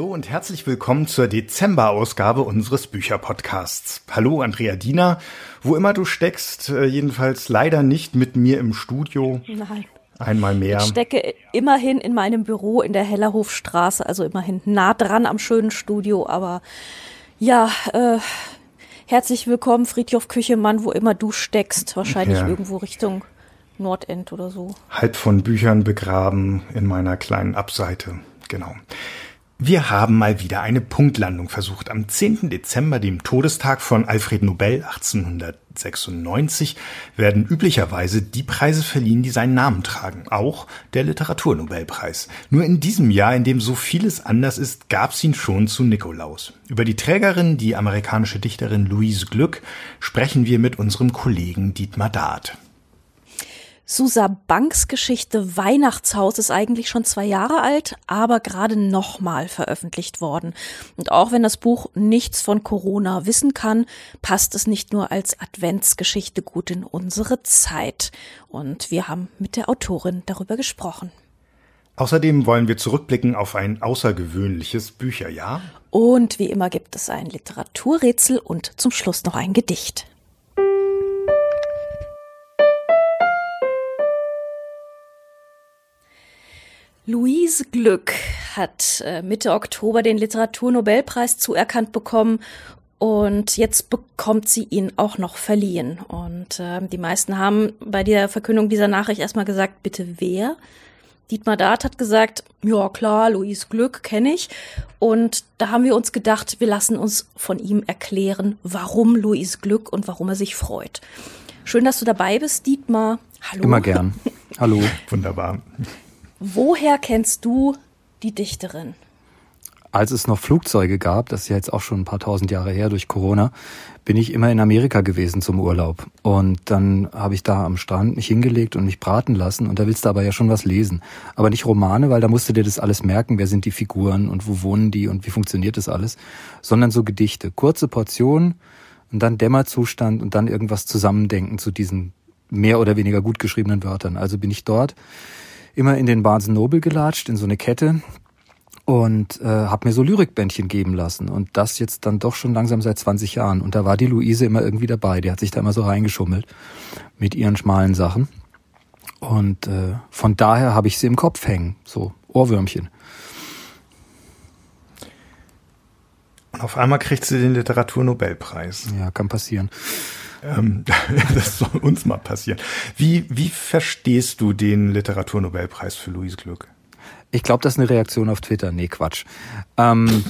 Hallo und herzlich willkommen zur Dezember-Ausgabe unseres Bücherpodcasts. Hallo Andrea Diener, wo immer du steckst, äh, jedenfalls leider nicht mit mir im Studio. Nein. Einmal mehr. Ich stecke immerhin in meinem Büro in der Hellerhofstraße, also immerhin nah dran am schönen Studio, aber ja, äh, herzlich willkommen, Friedhof Küchemann, wo immer du steckst. Wahrscheinlich ja. irgendwo Richtung Nordend oder so. Halb von Büchern begraben in meiner kleinen Abseite. Genau. Wir haben mal wieder eine Punktlandung versucht. Am 10. Dezember, dem Todestag von Alfred Nobel 1896, werden üblicherweise die Preise verliehen, die seinen Namen tragen. Auch der Literaturnobelpreis. Nur in diesem Jahr, in dem so vieles anders ist, gab's ihn schon zu Nikolaus. Über die Trägerin, die amerikanische Dichterin Louise Glück, sprechen wir mit unserem Kollegen Dietmar Dart. Susa Banks Geschichte Weihnachtshaus ist eigentlich schon zwei Jahre alt, aber gerade nochmal veröffentlicht worden. Und auch wenn das Buch nichts von Corona wissen kann, passt es nicht nur als Adventsgeschichte gut in unsere Zeit. Und wir haben mit der Autorin darüber gesprochen. Außerdem wollen wir zurückblicken auf ein außergewöhnliches Bücherjahr. Und wie immer gibt es ein Literaturrätsel und zum Schluss noch ein Gedicht. Louise Glück hat äh, Mitte Oktober den Literaturnobelpreis zuerkannt bekommen und jetzt bekommt sie ihn auch noch verliehen. Und äh, die meisten haben bei der Verkündung dieser Nachricht erstmal gesagt, bitte wer? Dietmar Dart hat gesagt, ja klar, Louise Glück kenne ich. Und da haben wir uns gedacht, wir lassen uns von ihm erklären, warum Louise Glück und warum er sich freut. Schön, dass du dabei bist, Dietmar. Hallo. Immer gern. Hallo. Wunderbar. Woher kennst du die Dichterin? Als es noch Flugzeuge gab, das ist ja jetzt auch schon ein paar tausend Jahre her durch Corona, bin ich immer in Amerika gewesen zum Urlaub. Und dann habe ich da am Strand mich hingelegt und mich braten lassen. Und da willst du aber ja schon was lesen. Aber nicht Romane, weil da musst du dir das alles merken, wer sind die Figuren und wo wohnen die und wie funktioniert das alles. Sondern so Gedichte. Kurze Portionen und dann Dämmerzustand und dann irgendwas zusammendenken zu diesen mehr oder weniger gut geschriebenen Wörtern. Also bin ich dort immer in den Barnes Noble gelatscht, in so eine Kette und äh, habe mir so Lyrikbändchen geben lassen und das jetzt dann doch schon langsam seit 20 Jahren und da war die Luise immer irgendwie dabei, die hat sich da immer so reingeschummelt mit ihren schmalen Sachen und äh, von daher habe ich sie im Kopf hängen, so Ohrwürmchen. Und auf einmal kriegt sie den Literaturnobelpreis. Ja, kann passieren. Ähm, das soll uns mal passieren. Wie, wie verstehst du den Literaturnobelpreis für Louise Glück? Ich glaube, das ist eine Reaktion auf Twitter. Nee, Quatsch. Ähm,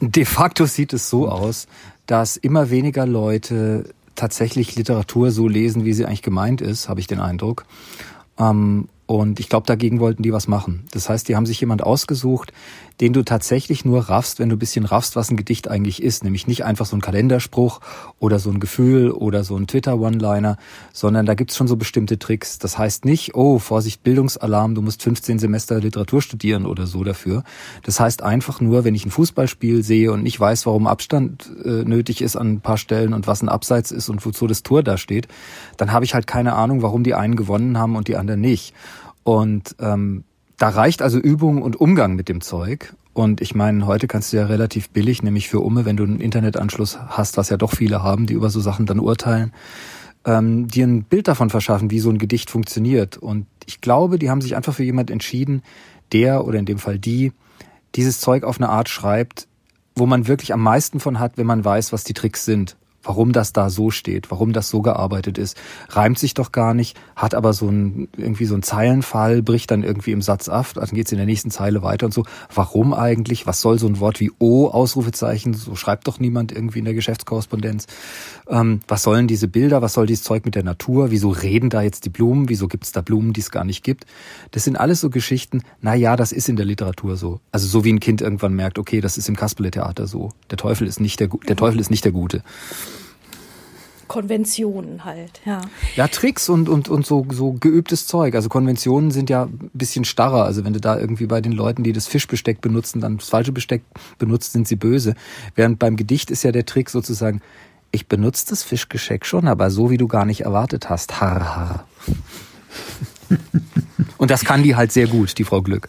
de facto sieht es so aus, dass immer weniger Leute tatsächlich Literatur so lesen, wie sie eigentlich gemeint ist, habe ich den Eindruck. Ähm, und ich glaube, dagegen wollten die was machen. Das heißt, die haben sich jemand ausgesucht, den du tatsächlich nur raffst, wenn du ein bisschen raffst, was ein Gedicht eigentlich ist. Nämlich nicht einfach so ein Kalenderspruch oder so ein Gefühl oder so ein Twitter-One-Liner, sondern da gibt's schon so bestimmte Tricks. Das heißt nicht, oh, Vorsicht, Bildungsalarm, du musst 15 Semester Literatur studieren oder so dafür. Das heißt einfach nur, wenn ich ein Fußballspiel sehe und nicht weiß, warum Abstand äh, nötig ist an ein paar Stellen und was ein Abseits ist und wozu das Tor da steht, dann habe ich halt keine Ahnung, warum die einen gewonnen haben und die anderen nicht. Und ähm, da reicht also Übung und Umgang mit dem Zeug. Und ich meine, heute kannst du ja relativ billig, nämlich für Umme, wenn du einen Internetanschluss hast, was ja doch viele haben, die über so Sachen dann urteilen, ähm, dir ein Bild davon verschaffen, wie so ein Gedicht funktioniert. Und ich glaube, die haben sich einfach für jemand entschieden, der oder in dem Fall die dieses Zeug auf eine Art schreibt, wo man wirklich am meisten von hat, wenn man weiß, was die Tricks sind warum das da so steht, warum das so gearbeitet ist. Reimt sich doch gar nicht, hat aber so ein, irgendwie so ein Zeilenfall, bricht dann irgendwie im Satz ab, dann geht's in der nächsten Zeile weiter und so. Warum eigentlich? Was soll so ein Wort wie O, Ausrufezeichen? So schreibt doch niemand irgendwie in der Geschäftskorrespondenz. Ähm, was sollen diese Bilder? Was soll dieses Zeug mit der Natur? Wieso reden da jetzt die Blumen? Wieso gibt's da Blumen, die es gar nicht gibt? Das sind alles so Geschichten, na ja, das ist in der Literatur so. Also so wie ein Kind irgendwann merkt, okay, das ist im Kasperle-Theater so. Der Teufel ist nicht der, der Teufel ist nicht der Gute. Konventionen halt, ja. Ja, Tricks und, und, und so, so geübtes Zeug. Also Konventionen sind ja ein bisschen starrer. Also wenn du da irgendwie bei den Leuten, die das Fischbesteck benutzen, dann das falsche Besteck benutzt, sind sie böse. Während beim Gedicht ist ja der Trick sozusagen, ich benutze das Fischgeschenk schon, aber so wie du gar nicht erwartet hast. Har, har. und das kann die halt sehr gut, die Frau Glück.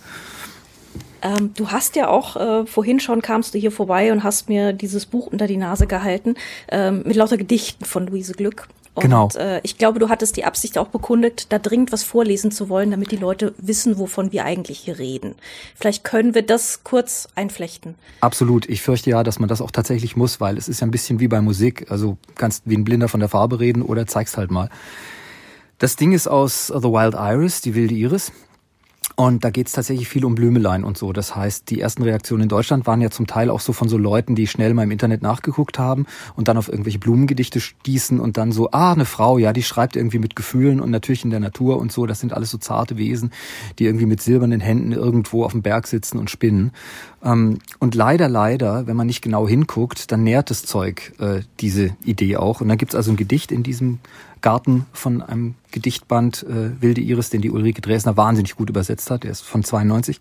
Ähm, du hast ja auch, äh, vorhin schon kamst du hier vorbei und hast mir dieses Buch unter die Nase gehalten, ähm, mit lauter Gedichten von Luise Glück. Und, genau. Äh, ich glaube, du hattest die Absicht auch bekundet, da dringend was vorlesen zu wollen, damit die Leute wissen, wovon wir eigentlich hier reden. Vielleicht können wir das kurz einflechten. Absolut. Ich fürchte ja, dass man das auch tatsächlich muss, weil es ist ja ein bisschen wie bei Musik. Also kannst wie ein Blinder von der Farbe reden oder zeigst halt mal. Das Ding ist aus The Wild Iris, die wilde Iris. Und da geht es tatsächlich viel um Blümelein und so. Das heißt, die ersten Reaktionen in Deutschland waren ja zum Teil auch so von so Leuten, die schnell mal im Internet nachgeguckt haben und dann auf irgendwelche Blumengedichte stießen und dann so, ah, eine Frau, ja, die schreibt irgendwie mit Gefühlen und natürlich in der Natur und so. Das sind alles so zarte Wesen, die irgendwie mit silbernen Händen irgendwo auf dem Berg sitzen und spinnen. Ähm, und leider, leider, wenn man nicht genau hinguckt, dann nährt das Zeug äh, diese Idee auch. Und dann gibt's also ein Gedicht in diesem Garten von einem Gedichtband äh, Wilde Iris, den die Ulrike Dresner wahnsinnig gut übersetzt hat. Der ist von 92.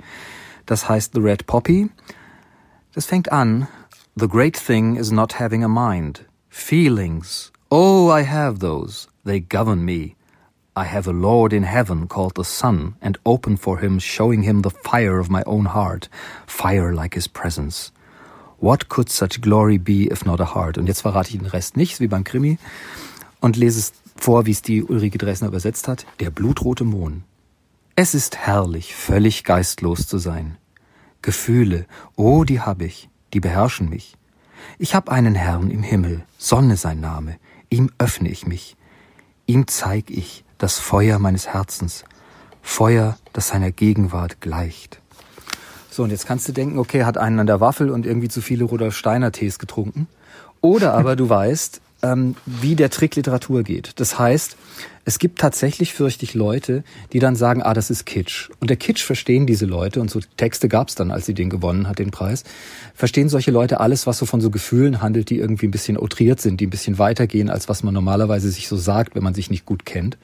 Das heißt The Red Poppy. Das fängt an. The great thing is not having a mind. Feelings. Oh, I have those. They govern me. I have a Lord in heaven called the Sun, and open for him, showing him the fire of my own heart, fire like his presence. What could such glory be if not a heart? Und jetzt verrate ich den Rest nicht, wie beim Krimi, und lese es vor, wie es die Ulrike Dresner übersetzt hat, der blutrote Mohn. Es ist herrlich, völlig geistlos zu sein. Gefühle, oh, die hab ich, die beherrschen mich. Ich hab einen Herrn im Himmel, Sonne sein Name, ihm öffne ich mich. Ihm zeig ich das Feuer meines Herzens, Feuer, das seiner Gegenwart gleicht. So, und jetzt kannst du denken, okay, hat einen an der Waffel und irgendwie zu viele Rudolf Steiner Tees getrunken. Oder aber du weißt, ähm, wie der Trick Literatur geht. Das heißt, es gibt tatsächlich, fürchte ich, Leute, die dann sagen, ah, das ist Kitsch. Und der Kitsch verstehen diese Leute, und so Texte gab es dann, als sie den gewonnen hat, den Preis, verstehen solche Leute alles, was so von so Gefühlen handelt, die irgendwie ein bisschen outriert sind, die ein bisschen weitergehen, als was man normalerweise sich so sagt, wenn man sich nicht gut kennt.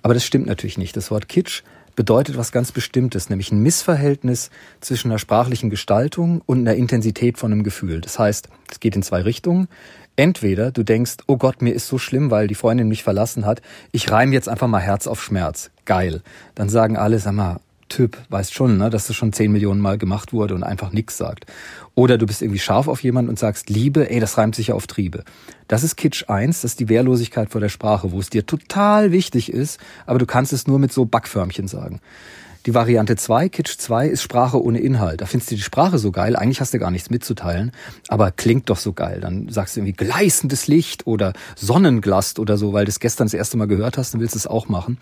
Aber das stimmt natürlich nicht. Das Wort Kitsch bedeutet was ganz Bestimmtes, nämlich ein Missverhältnis zwischen einer sprachlichen Gestaltung und einer Intensität von einem Gefühl. Das heißt, es geht in zwei Richtungen. Entweder du denkst, oh Gott, mir ist so schlimm, weil die Freundin mich verlassen hat. Ich reime jetzt einfach mal Herz auf Schmerz. Geil. Dann sagen alle, sag mal, Typ, weißt schon, ne, dass das schon zehn Millionen Mal gemacht wurde und einfach nix sagt. Oder du bist irgendwie scharf auf jemanden und sagst Liebe, ey, das reimt sich ja auf Triebe. Das ist Kitsch 1, das ist die Wehrlosigkeit vor der Sprache, wo es dir total wichtig ist, aber du kannst es nur mit so Backförmchen sagen. Die Variante 2, Kitsch 2, ist Sprache ohne Inhalt. Da findest du die Sprache so geil, eigentlich hast du gar nichts mitzuteilen, aber klingt doch so geil. Dann sagst du irgendwie gleißendes Licht oder Sonnenglast oder so, weil du es gestern das erste Mal gehört hast, dann willst du es auch machen.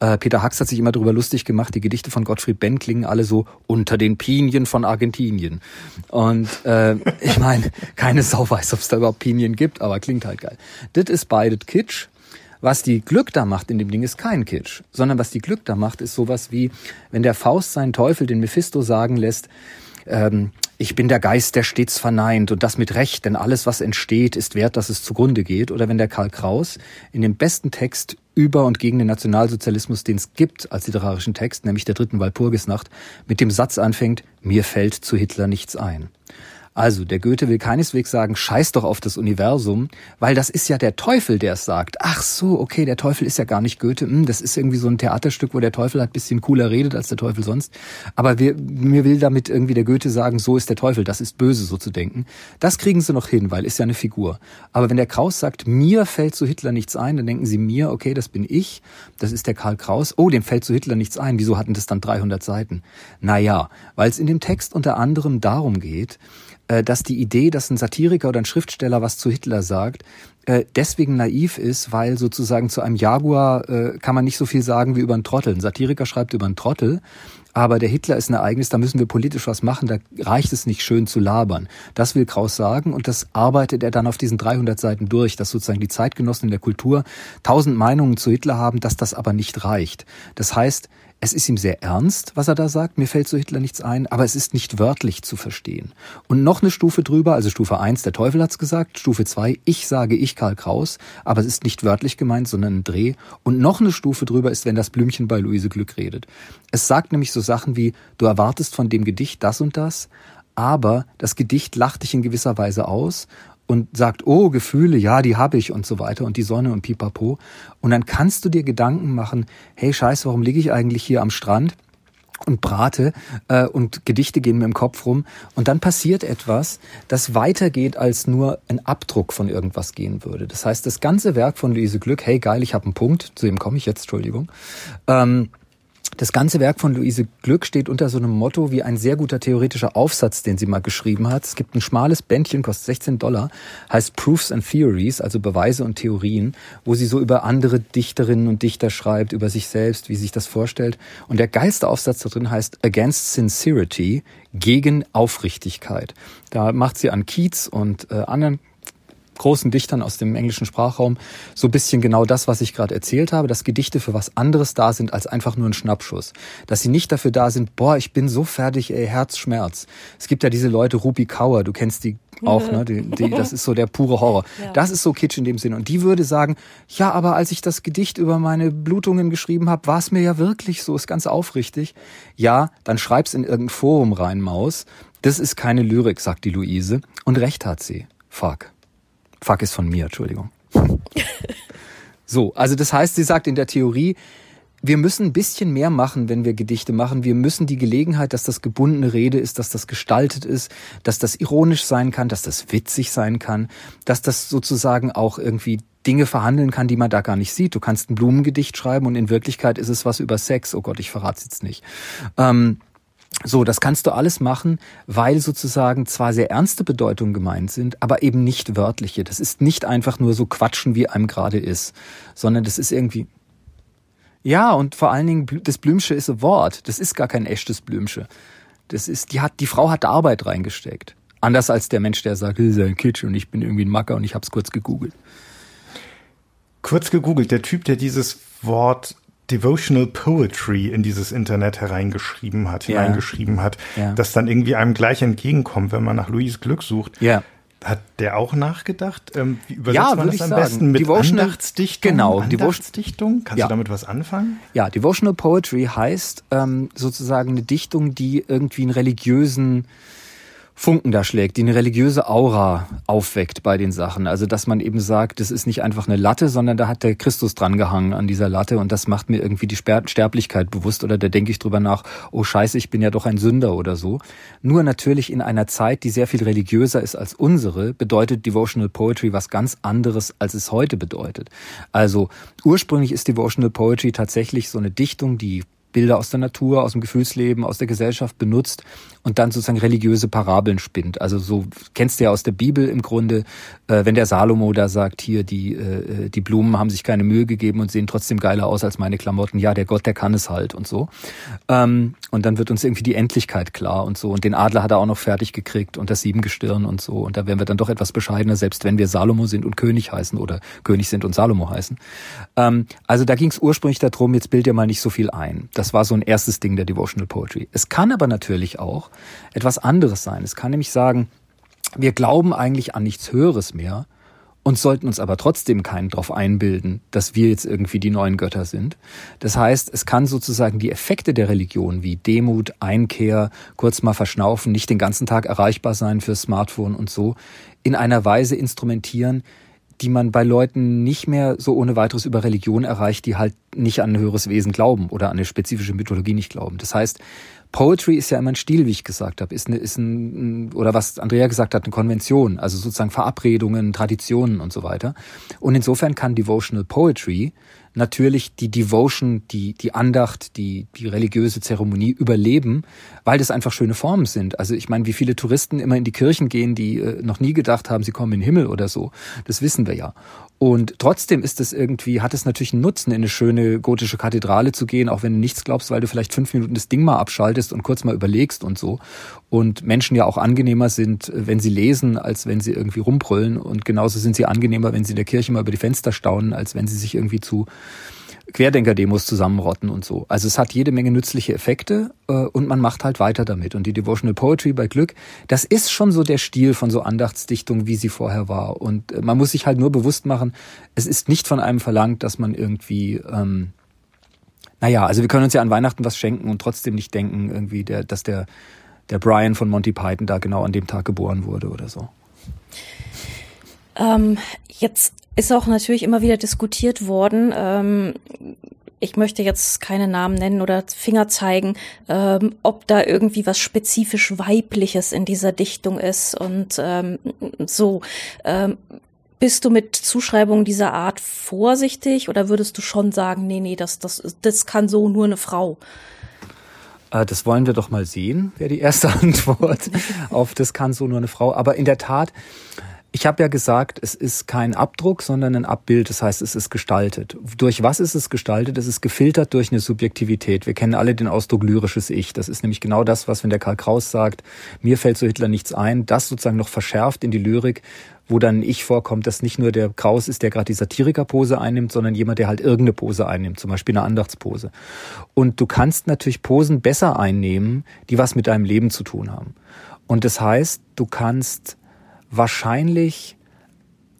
Äh, Peter Hacks hat sich immer darüber lustig gemacht, die Gedichte von Gottfried Benn klingen alle so unter den Pinien von Argentinien. Und äh, ich meine, keine Sau weiß, ob es da überhaupt Pinien gibt, aber klingt halt geil. Das ist beide Kitsch. Was die Glück da macht in dem Ding ist kein Kitsch, sondern was die Glück da macht, ist sowas wie, wenn der Faust seinen Teufel den Mephisto sagen lässt, ähm, ich bin der Geist, der stets verneint und das mit Recht, denn alles, was entsteht, ist wert, dass es zugrunde geht. Oder wenn der Karl Kraus in dem besten Text über und gegen den Nationalsozialismus, den es gibt als literarischen Text, nämlich der dritten Walpurgisnacht, mit dem Satz anfängt, mir fällt zu Hitler nichts ein. Also, der Goethe will keineswegs sagen, scheiß doch auf das Universum, weil das ist ja der Teufel, der es sagt. Ach so, okay, der Teufel ist ja gar nicht Goethe. Hm, das ist irgendwie so ein Theaterstück, wo der Teufel halt bisschen cooler redet als der Teufel sonst. Aber wir, mir will damit irgendwie der Goethe sagen, so ist der Teufel, das ist böse, so zu denken. Das kriegen sie noch hin, weil ist ja eine Figur. Aber wenn der Kraus sagt, mir fällt zu Hitler nichts ein, dann denken sie mir, okay, das bin ich, das ist der Karl Kraus. Oh, dem fällt zu Hitler nichts ein. Wieso hatten das dann 300 Seiten? Naja, weil es in dem Text unter anderem darum geht, dass die Idee, dass ein Satiriker oder ein Schriftsteller was zu Hitler sagt, äh, deswegen naiv ist, weil sozusagen zu einem Jaguar äh, kann man nicht so viel sagen wie über einen Trottel. Ein Satiriker schreibt über einen Trottel, aber der Hitler ist ein Ereignis, da müssen wir politisch was machen, da reicht es nicht schön zu labern. Das will Kraus sagen und das arbeitet er dann auf diesen 300 Seiten durch, dass sozusagen die Zeitgenossen in der Kultur tausend Meinungen zu Hitler haben, dass das aber nicht reicht. Das heißt, es ist ihm sehr ernst, was er da sagt. Mir fällt zu Hitler nichts ein, aber es ist nicht wörtlich zu verstehen. Und noch eine Stufe drüber, also Stufe 1, der Teufel hat's gesagt, Stufe 2, ich sage ich Karl Kraus, aber es ist nicht wörtlich gemeint, sondern ein Dreh. Und noch eine Stufe drüber ist, wenn das Blümchen bei Luise Glück redet. Es sagt nämlich so Sachen wie, du erwartest von dem Gedicht das und das, aber das Gedicht lacht dich in gewisser Weise aus und sagt, oh, Gefühle, ja, die habe ich und so weiter und die Sonne und pipapo. Und dann kannst du dir Gedanken machen, hey, scheiße, warum liege ich eigentlich hier am Strand? und brate äh, und Gedichte gehen mir im Kopf rum und dann passiert etwas, das weitergeht als nur ein Abdruck von irgendwas gehen würde. Das heißt, das ganze Werk von Luise Glück, hey geil, ich habe einen Punkt, zu dem komme ich jetzt, Entschuldigung, ähm, das ganze Werk von Luise Glück steht unter so einem Motto wie ein sehr guter theoretischer Aufsatz, den sie mal geschrieben hat. Es gibt ein schmales Bändchen, kostet 16 Dollar, heißt Proofs and Theories, also Beweise und Theorien, wo sie so über andere Dichterinnen und Dichter schreibt, über sich selbst, wie sie sich das vorstellt. Und der geilste Aufsatz da drin heißt Against Sincerity, gegen Aufrichtigkeit. Da macht sie an Keats und äh, anderen großen Dichtern aus dem englischen Sprachraum so ein bisschen genau das, was ich gerade erzählt habe, dass Gedichte für was anderes da sind als einfach nur ein Schnappschuss. Dass sie nicht dafür da sind, boah, ich bin so fertig, ey, Herzschmerz. Es gibt ja diese Leute, Ruby Kauer, du kennst die auch, ne? Die, die, das ist so der pure Horror. Ja. Das ist so Kitsch in dem Sinne. Und die würde sagen, ja, aber als ich das Gedicht über meine Blutungen geschrieben habe, war es mir ja wirklich so, ist ganz aufrichtig. Ja, dann schreib's in irgendein Forum rein, Maus. Das ist keine Lyrik, sagt die Luise. Und recht hat sie. Fuck. Fuck ist von mir, Entschuldigung. so, also das heißt, sie sagt in der Theorie, wir müssen ein bisschen mehr machen, wenn wir Gedichte machen. Wir müssen die Gelegenheit, dass das gebundene Rede ist, dass das gestaltet ist, dass das ironisch sein kann, dass das witzig sein kann, dass das sozusagen auch irgendwie Dinge verhandeln kann, die man da gar nicht sieht. Du kannst ein Blumengedicht schreiben und in Wirklichkeit ist es was über Sex. Oh Gott, ich verrate es jetzt nicht. Ähm, so, das kannst du alles machen, weil sozusagen zwar sehr ernste Bedeutungen gemeint sind, aber eben nicht wörtliche. Das ist nicht einfach nur so quatschen, wie einem gerade ist, sondern das ist irgendwie. Ja, und vor allen Dingen, das Blümsche ist ein Wort. Das ist gar kein echtes Blümsche. Das ist, die hat, die Frau hat Arbeit reingesteckt. Anders als der Mensch, der sagt, das ist ein Kitsch und ich bin irgendwie ein Macker und ich hab's kurz gegoogelt. Kurz gegoogelt, der Typ, der dieses Wort Devotional Poetry in dieses Internet hereingeschrieben hat, ja. hineingeschrieben hat, ja. das dann irgendwie einem gleich entgegenkommt, wenn man nach Louis Glück sucht. Ja. Hat der auch nachgedacht? Ähm, wie übersetzt ja, man das am sagen. besten? Mit Devotional, Andachtsdichtung? Genau. Andachtsdichtung? Kannst ja. du damit was anfangen? Ja, Devotional Poetry heißt ähm, sozusagen eine Dichtung, die irgendwie einen religiösen Funken da schlägt, die eine religiöse Aura aufweckt bei den Sachen. Also dass man eben sagt, das ist nicht einfach eine Latte, sondern da hat der Christus dran gehangen an dieser Latte und das macht mir irgendwie die Sterblichkeit bewusst oder da denke ich drüber nach, oh scheiße, ich bin ja doch ein Sünder oder so. Nur natürlich in einer Zeit, die sehr viel religiöser ist als unsere, bedeutet Devotional Poetry was ganz anderes, als es heute bedeutet. Also ursprünglich ist Devotional Poetry tatsächlich so eine Dichtung, die Bilder aus der Natur, aus dem Gefühlsleben, aus der Gesellschaft benutzt und dann sozusagen religiöse Parabeln spinnt. Also so kennst du ja aus der Bibel im Grunde, äh, wenn der Salomo da sagt, hier die äh, die Blumen haben sich keine Mühe gegeben und sehen trotzdem geiler aus als meine Klamotten. Ja, der Gott, der kann es halt und so. Ähm, und dann wird uns irgendwie die Endlichkeit klar und so. Und den Adler hat er auch noch fertig gekriegt und das Siebengestirn und so. Und da werden wir dann doch etwas bescheidener, selbst wenn wir Salomo sind und König heißen oder König sind und Salomo heißen. Ähm, also da ging es ursprünglich darum, jetzt bild dir mal nicht so viel ein. Das das war so ein erstes Ding der Devotional Poetry. Es kann aber natürlich auch etwas anderes sein. Es kann nämlich sagen, wir glauben eigentlich an nichts Höheres mehr und sollten uns aber trotzdem keinen darauf einbilden, dass wir jetzt irgendwie die neuen Götter sind. Das heißt, es kann sozusagen die Effekte der Religion wie Demut, Einkehr, kurz mal verschnaufen, nicht den ganzen Tag erreichbar sein fürs Smartphone und so, in einer Weise instrumentieren, die man bei Leuten nicht mehr so ohne weiteres über Religion erreicht, die halt nicht an ein höheres Wesen glauben oder an eine spezifische Mythologie nicht glauben. Das heißt, Poetry ist ja immer ein Stil, wie ich gesagt habe, ist, eine, ist ein, oder was Andrea gesagt hat, eine Konvention, also sozusagen Verabredungen, Traditionen und so weiter. Und insofern kann Devotional Poetry natürlich die Devotion, die, die Andacht, die, die religiöse Zeremonie überleben, weil das einfach schöne Formen sind. Also ich meine, wie viele Touristen immer in die Kirchen gehen, die äh, noch nie gedacht haben, sie kommen in den Himmel oder so. Das wissen wir ja. Und trotzdem ist es irgendwie, hat es natürlich einen Nutzen, in eine schöne gotische Kathedrale zu gehen, auch wenn du nichts glaubst, weil du vielleicht fünf Minuten das Ding mal abschaltest und kurz mal überlegst und so. Und Menschen ja auch angenehmer sind, wenn sie lesen, als wenn sie irgendwie rumbrüllen. Und genauso sind sie angenehmer, wenn sie in der Kirche mal über die Fenster staunen, als wenn sie sich irgendwie zu Querdenker-Demos zusammenrotten und so. Also es hat jede Menge nützliche Effekte äh, und man macht halt weiter damit. Und die Devotional Poetry bei Glück, das ist schon so der Stil von so Andachtsdichtung, wie sie vorher war. Und äh, man muss sich halt nur bewusst machen, es ist nicht von einem verlangt, dass man irgendwie, ähm, naja, also wir können uns ja an Weihnachten was schenken und trotzdem nicht denken, irgendwie, der, dass der, der Brian von Monty Python da genau an dem Tag geboren wurde oder so. Ähm, jetzt ist auch natürlich immer wieder diskutiert worden, ähm, ich möchte jetzt keine Namen nennen oder Finger zeigen, ähm, ob da irgendwie was spezifisch Weibliches in dieser Dichtung ist und ähm, so. Ähm, bist du mit Zuschreibungen dieser Art vorsichtig oder würdest du schon sagen, nee, nee, das, das, das kann so nur eine Frau? Äh, das wollen wir doch mal sehen, wäre die erste Antwort auf das kann so nur eine Frau. Aber in der Tat, ich habe ja gesagt, es ist kein Abdruck, sondern ein Abbild. Das heißt, es ist gestaltet. Durch was ist es gestaltet? Es ist gefiltert durch eine Subjektivität. Wir kennen alle den Ausdruck lyrisches Ich. Das ist nämlich genau das, was, wenn der Karl Kraus sagt, mir fällt zu Hitler nichts ein, das sozusagen noch verschärft in die Lyrik, wo dann Ich vorkommt, dass nicht nur der Kraus ist, der gerade die Satirikerpose einnimmt, sondern jemand, der halt irgendeine Pose einnimmt, zum Beispiel eine Andachtspose. Und du kannst natürlich Posen besser einnehmen, die was mit deinem Leben zu tun haben. Und das heißt, du kannst wahrscheinlich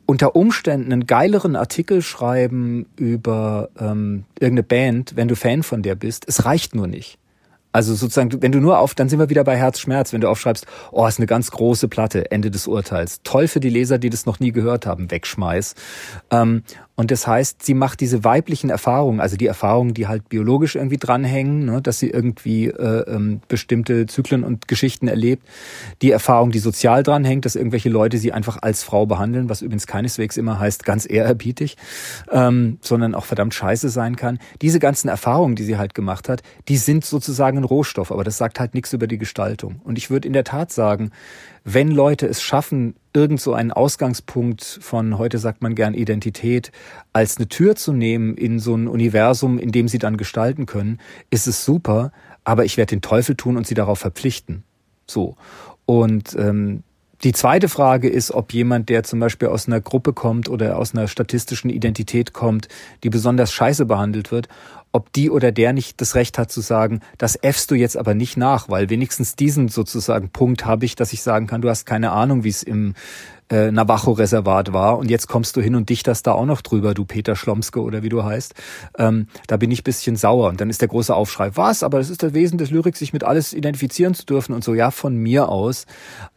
unter Umständen einen geileren Artikel schreiben über ähm, irgendeine Band, wenn du Fan von der bist. Es reicht nur nicht. Also sozusagen, wenn du nur auf, dann sind wir wieder bei Herzschmerz, wenn du aufschreibst, oh, ist eine ganz große Platte, Ende des Urteils. Toll für die Leser, die das noch nie gehört haben, wegschmeiß. Ähm, und das heißt, sie macht diese weiblichen Erfahrungen, also die Erfahrungen, die halt biologisch irgendwie dranhängen, ne, dass sie irgendwie äh, ähm, bestimmte Zyklen und Geschichten erlebt, die Erfahrung, die sozial dranhängt, dass irgendwelche Leute sie einfach als Frau behandeln, was übrigens keineswegs immer heißt, ganz ehrerbietig, ähm, sondern auch verdammt scheiße sein kann. Diese ganzen Erfahrungen, die sie halt gemacht hat, die sind sozusagen Rohstoff, aber das sagt halt nichts über die Gestaltung. Und ich würde in der Tat sagen, wenn Leute es schaffen, irgend so einen Ausgangspunkt von, heute sagt man gern Identität, als eine Tür zu nehmen in so ein Universum, in dem sie dann gestalten können, ist es super, aber ich werde den Teufel tun und sie darauf verpflichten. So. Und ähm, die zweite Frage ist, ob jemand, der zum Beispiel aus einer Gruppe kommt oder aus einer statistischen Identität kommt, die besonders scheiße behandelt wird, ob die oder der nicht das Recht hat zu sagen, das äffst du jetzt aber nicht nach, weil wenigstens diesen sozusagen Punkt habe ich, dass ich sagen kann, du hast keine Ahnung, wie es im äh, Navajo-Reservat war und jetzt kommst du hin und dichterst da auch noch drüber, du Peter Schlomske oder wie du heißt. Ähm, da bin ich bisschen sauer und dann ist der große Aufschrei, was, aber das ist das Wesen des Lyriks, sich mit alles identifizieren zu dürfen und so, ja, von mir aus,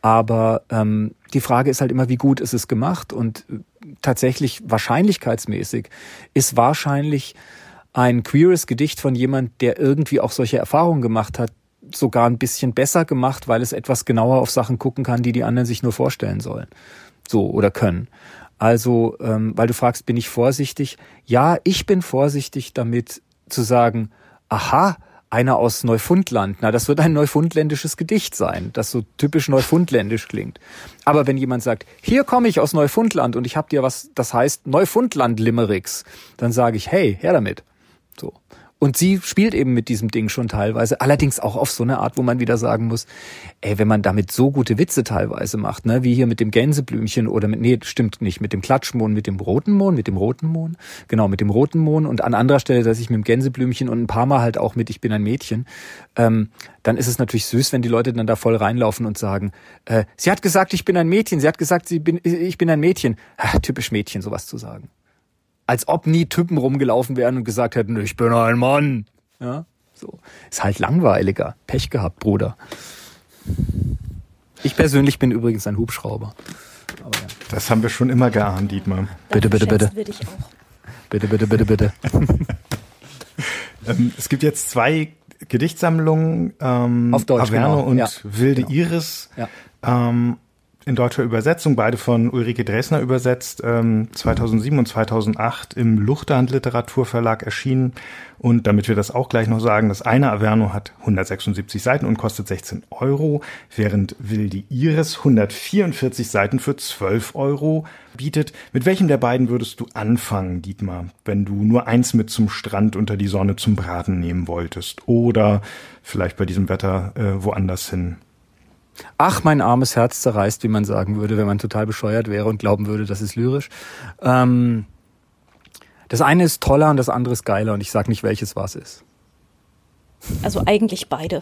aber ähm, die Frage ist halt immer, wie gut ist es gemacht? Und äh, tatsächlich wahrscheinlichkeitsmäßig ist wahrscheinlich ein queeres Gedicht von jemand, der irgendwie auch solche Erfahrungen gemacht hat, sogar ein bisschen besser gemacht, weil es etwas genauer auf Sachen gucken kann, die die anderen sich nur vorstellen sollen. So oder können. Also, ähm, weil du fragst, bin ich vorsichtig? Ja, ich bin vorsichtig damit zu sagen, aha, einer aus Neufundland. Na, das wird ein neufundländisches Gedicht sein, das so typisch neufundländisch klingt. Aber wenn jemand sagt, hier komme ich aus Neufundland und ich habe dir was, das heißt Neufundland Limericks, dann sage ich, hey, her damit. Und sie spielt eben mit diesem Ding schon teilweise, allerdings auch auf so eine Art, wo man wieder sagen muss, ey, wenn man damit so gute Witze teilweise macht, ne, wie hier mit dem Gänseblümchen oder mit, nee, stimmt nicht, mit dem Klatschmohn, mit dem roten Mohn, mit dem roten Mohn, genau, mit dem roten Mohn und an anderer Stelle, dass ich mit dem Gänseblümchen und ein paar Mal halt auch mit Ich bin ein Mädchen, ähm, dann ist es natürlich süß, wenn die Leute dann da voll reinlaufen und sagen, äh, sie hat gesagt, ich bin ein Mädchen, sie hat gesagt, sie bin, ich bin ein Mädchen. Ah, typisch Mädchen, sowas zu sagen als ob nie Typen rumgelaufen wären und gesagt hätten, ich bin ein Mann. Ja, so. Ist halt langweiliger. Pech gehabt, Bruder. Ich persönlich bin übrigens ein Hubschrauber. Ja. Das haben wir schon immer geahnt, Dietmar. Bitte, bitte, bitte. Bitte, bitte, bitte, bitte. ähm, es gibt jetzt zwei Gedichtsammlungen, ähm, Auf Deutsch, Averne genau. und ja, Wilde genau. Iris. Ja. Ähm, in deutscher Übersetzung, beide von Ulrike Dresner übersetzt, ähm, 2007 und 2008 im Luchterhand Literaturverlag erschienen. Und damit wir das auch gleich noch sagen, das eine Averno hat 176 Seiten und kostet 16 Euro, während Wilde Iris 144 Seiten für 12 Euro bietet. Mit welchem der beiden würdest du anfangen, Dietmar, wenn du nur eins mit zum Strand unter die Sonne zum Braten nehmen wolltest? Oder vielleicht bei diesem Wetter äh, woanders hin? Ach, mein armes Herz zerreißt, wie man sagen würde, wenn man total bescheuert wäre und glauben würde, das ist lyrisch. Ähm, das eine ist toller und das andere ist geiler und ich sage nicht, welches was ist. Also eigentlich beide.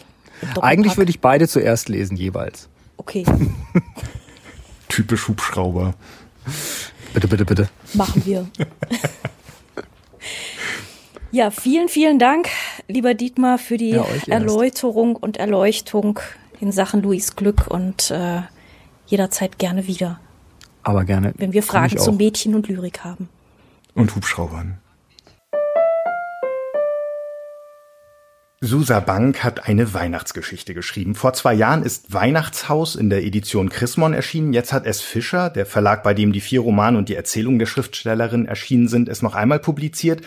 Eigentlich würde ich beide zuerst lesen, jeweils. Okay. Typisch Hubschrauber. Bitte, bitte, bitte. Machen wir. ja, vielen, vielen Dank, lieber Dietmar, für die Ja. Erläuterung und Erleuchtung in Sachen Luis Glück und äh, jederzeit gerne wieder, Aber gerne. wenn wir Fragen zu. Mädchen und Lyrik haben. Und Hubschraubern. Susa Bank hat eine Weihnachtsgeschichte geschrieben. Vor zwei Jahren ist Weihnachtshaus in der Edition Chrismon erschienen. Jetzt hat S. Fischer, der Verlag, bei dem die vier Romane und die Erzählungen der Schriftstellerin erschienen sind, es noch einmal publiziert.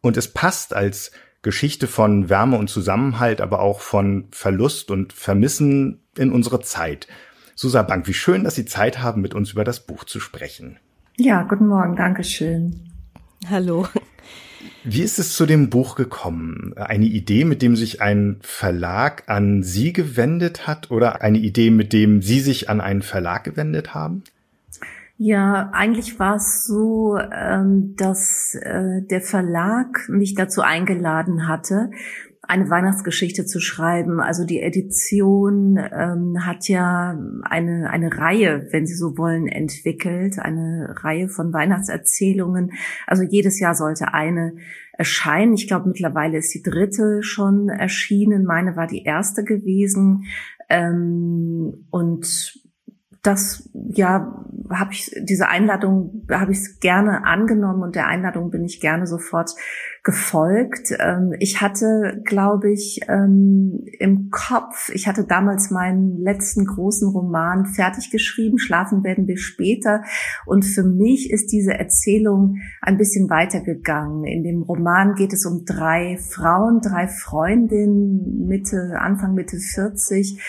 Und es passt als Geschichte von Wärme und Zusammenhalt, aber auch von Verlust und Vermissen in unsere Zeit. Susa Bank, wie schön, dass Sie Zeit haben, mit uns über das Buch zu sprechen. Ja, guten Morgen, Dankeschön. Hallo. Wie ist es zu dem Buch gekommen? Eine Idee, mit dem sich ein Verlag an Sie gewendet hat oder eine Idee, mit dem Sie sich an einen Verlag gewendet haben? Ja, eigentlich war es so, ähm, dass äh, der Verlag mich dazu eingeladen hatte, eine Weihnachtsgeschichte zu schreiben. Also die Edition ähm, hat ja eine, eine Reihe, wenn Sie so wollen, entwickelt, eine Reihe von Weihnachtserzählungen. Also jedes Jahr sollte eine erscheinen. Ich glaube, mittlerweile ist die dritte schon erschienen. Meine war die erste gewesen. Ähm, und das, ja, habe ich diese Einladung habe ich gerne angenommen und der Einladung bin ich gerne sofort gefolgt. Ähm, ich hatte, glaube ich, ähm, im Kopf, ich hatte damals meinen letzten großen Roman fertig geschrieben, Schlafen werden wir später. Und für mich ist diese Erzählung ein bisschen weitergegangen. In dem Roman geht es um drei Frauen, drei Freundinnen, Mitte, Anfang Mitte 40,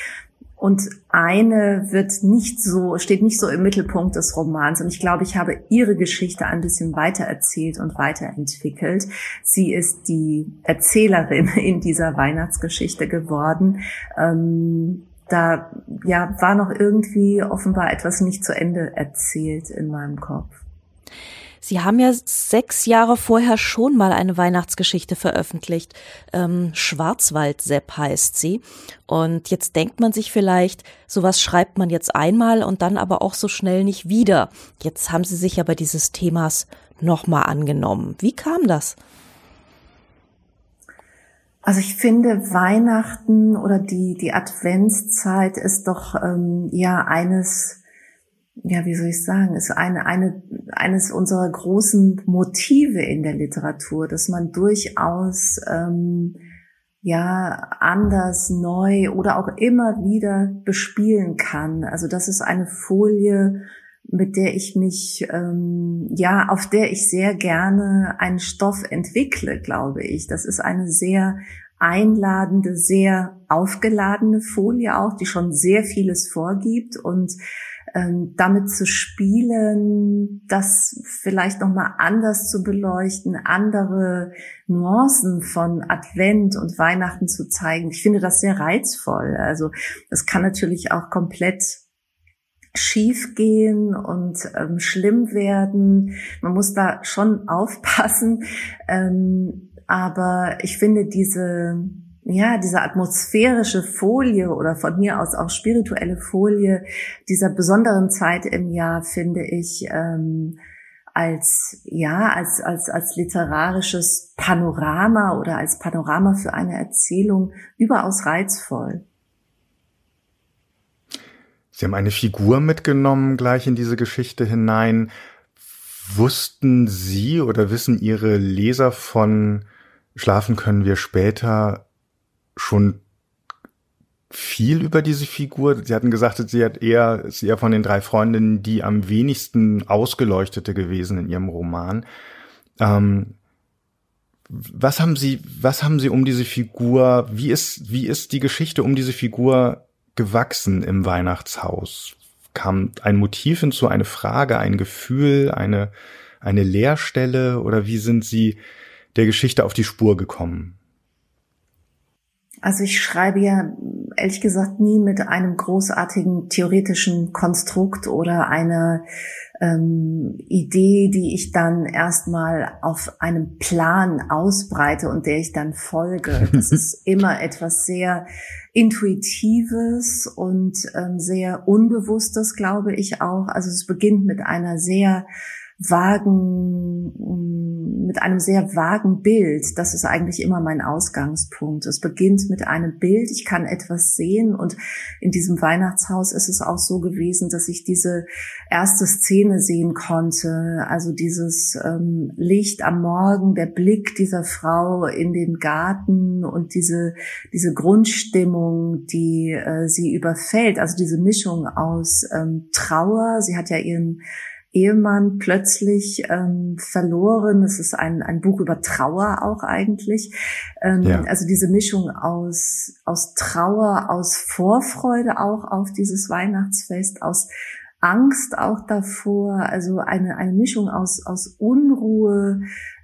und eine wird nicht so, steht nicht so im Mittelpunkt des Romans. Und ich glaube, ich habe ihre Geschichte ein bisschen weiter erzählt und weiterentwickelt. Sie ist die Erzählerin in dieser Weihnachtsgeschichte geworden. Ähm, da ja, war noch irgendwie offenbar etwas nicht zu Ende erzählt in meinem Kopf. Sie haben ja sechs Jahre vorher schon mal eine Weihnachtsgeschichte veröffentlicht. Ähm, Schwarzwald-Sepp heißt sie. Und jetzt denkt man sich vielleicht, sowas schreibt man jetzt einmal und dann aber auch so schnell nicht wieder. Jetzt haben Sie sich aber dieses Themas nochmal angenommen. Wie kam das? Also ich finde, Weihnachten oder die, die Adventszeit ist doch ähm, ja eines ja, wie soll ich sagen, ist eine, eine, eines unserer großen Motive in der Literatur, dass man durchaus ähm, ja anders, neu oder auch immer wieder bespielen kann. Also das ist eine Folie, mit der ich mich, ähm, ja, auf der ich sehr gerne einen Stoff entwickle, glaube ich. Das ist eine sehr einladende, sehr aufgeladene Folie auch, die schon sehr vieles vorgibt und ähm, damit zu spielen, das vielleicht noch mal anders zu beleuchten, andere Nuancen von Advent und Weihnachten zu zeigen. Ich finde das sehr reizvoll. Also das kann natürlich auch komplett schief gehen und ähm, schlimm werden. Man muss da schon aufpassen. Ähm, aber ich finde diese ja, diese atmosphärische Folie oder von mir aus auch spirituelle Folie dieser besonderen Zeit im Jahr finde ich ähm, als ja als als als literarisches Panorama oder als Panorama für eine Erzählung überaus reizvoll. Sie haben eine Figur mitgenommen gleich in diese Geschichte hinein. Wussten Sie oder wissen Ihre Leser von Schlafen können wir später schon viel über diese Figur. Sie hatten gesagt, sie hat eher, ist eher von den drei Freundinnen die am wenigsten ausgeleuchtete gewesen in ihrem Roman. Ähm, was haben Sie, was haben Sie um diese Figur, wie ist, wie ist die Geschichte um diese Figur gewachsen im Weihnachtshaus? Kam ein Motiv hinzu, eine Frage, ein Gefühl, eine, eine Leerstelle oder wie sind Sie der Geschichte auf die Spur gekommen? Also ich schreibe ja ehrlich gesagt nie mit einem großartigen theoretischen Konstrukt oder einer ähm, Idee, die ich dann erstmal auf einem Plan ausbreite und der ich dann folge. Das ist immer etwas sehr Intuitives und ähm, sehr Unbewusstes, glaube ich auch. Also es beginnt mit einer sehr vagen, mit einem sehr vagen Bild. Das ist eigentlich immer mein Ausgangspunkt. Es beginnt mit einem Bild. Ich kann etwas sehen und in diesem Weihnachtshaus ist es auch so gewesen, dass ich diese erste Szene sehen konnte. Also dieses ähm, Licht am Morgen, der Blick dieser Frau in den Garten und diese, diese Grundstimmung, die äh, sie überfällt. Also diese Mischung aus ähm, Trauer. Sie hat ja ihren Ehemann plötzlich ähm, verloren. Es ist ein, ein Buch über Trauer auch eigentlich. Ähm, ja. Also diese Mischung aus, aus Trauer, aus Vorfreude auch auf dieses Weihnachtsfest, aus Angst auch davor, also eine, eine Mischung aus, aus Unruhe,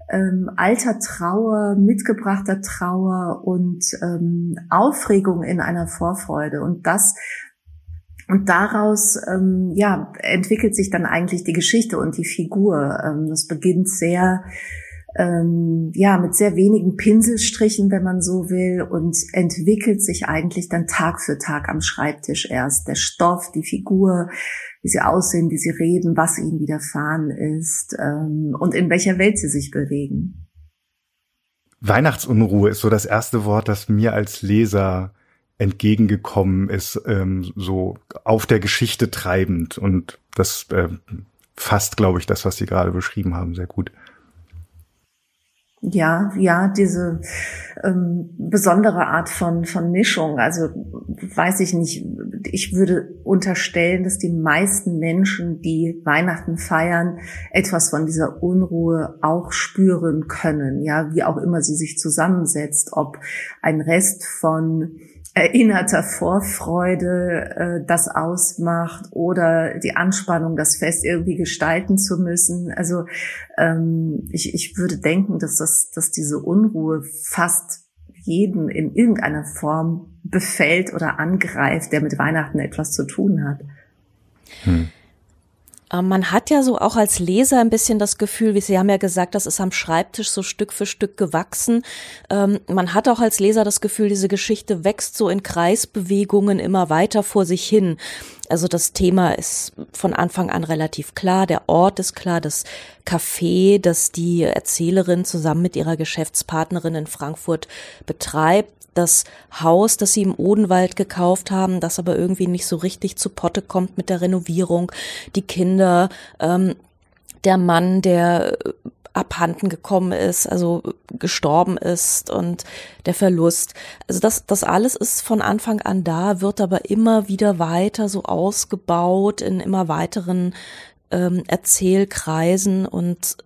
ähm, alter Trauer, mitgebrachter Trauer und ähm, Aufregung in einer Vorfreude. Und das und daraus ähm, ja entwickelt sich dann eigentlich die Geschichte und die Figur. Ähm, das beginnt sehr ähm, ja mit sehr wenigen Pinselstrichen, wenn man so will, und entwickelt sich eigentlich dann Tag für Tag am Schreibtisch erst. Der Stoff, die Figur, wie sie aussehen, wie sie reden, was ihnen widerfahren ist ähm, und in welcher Welt sie sich bewegen. Weihnachtsunruhe ist so das erste Wort, das mir als Leser entgegengekommen ist, ähm, so auf der Geschichte treibend. Und das äh, fasst, glaube ich, das, was Sie gerade beschrieben haben, sehr gut. Ja, ja, diese ähm, besondere Art von, von Mischung. Also weiß ich nicht, ich würde unterstellen, dass die meisten Menschen, die Weihnachten feiern, etwas von dieser Unruhe auch spüren können. Ja, wie auch immer sie sich zusammensetzt, ob ein Rest von erinnerter Vorfreude äh, das ausmacht oder die Anspannung, das Fest irgendwie gestalten zu müssen. Also ähm, ich, ich würde denken, dass das, dass diese Unruhe fast jeden in irgendeiner Form befällt oder angreift, der mit Weihnachten etwas zu tun hat. Hm. Ähm, man hat ja so auch als Leser ein bisschen das Gefühl, wie Sie haben ja gesagt, das ist am Schreibtisch so Stück für Stück gewachsen. Ähm, man hat auch als Leser das Gefühl, diese Geschichte wächst so in Kreisbewegungen immer weiter vor sich hin. Also das Thema ist von Anfang an relativ klar, der Ort ist klar, das Café, das die Erzählerin zusammen mit ihrer Geschäftspartnerin in Frankfurt betreibt, das Haus, das sie im Odenwald gekauft haben, das aber irgendwie nicht so richtig zu Potte kommt mit der Renovierung, die Kinder, ähm, der Mann, der abhanden gekommen ist, also gestorben ist und der Verlust. Also das, das alles ist von Anfang an da, wird aber immer wieder weiter so ausgebaut in immer weiteren ähm, Erzählkreisen und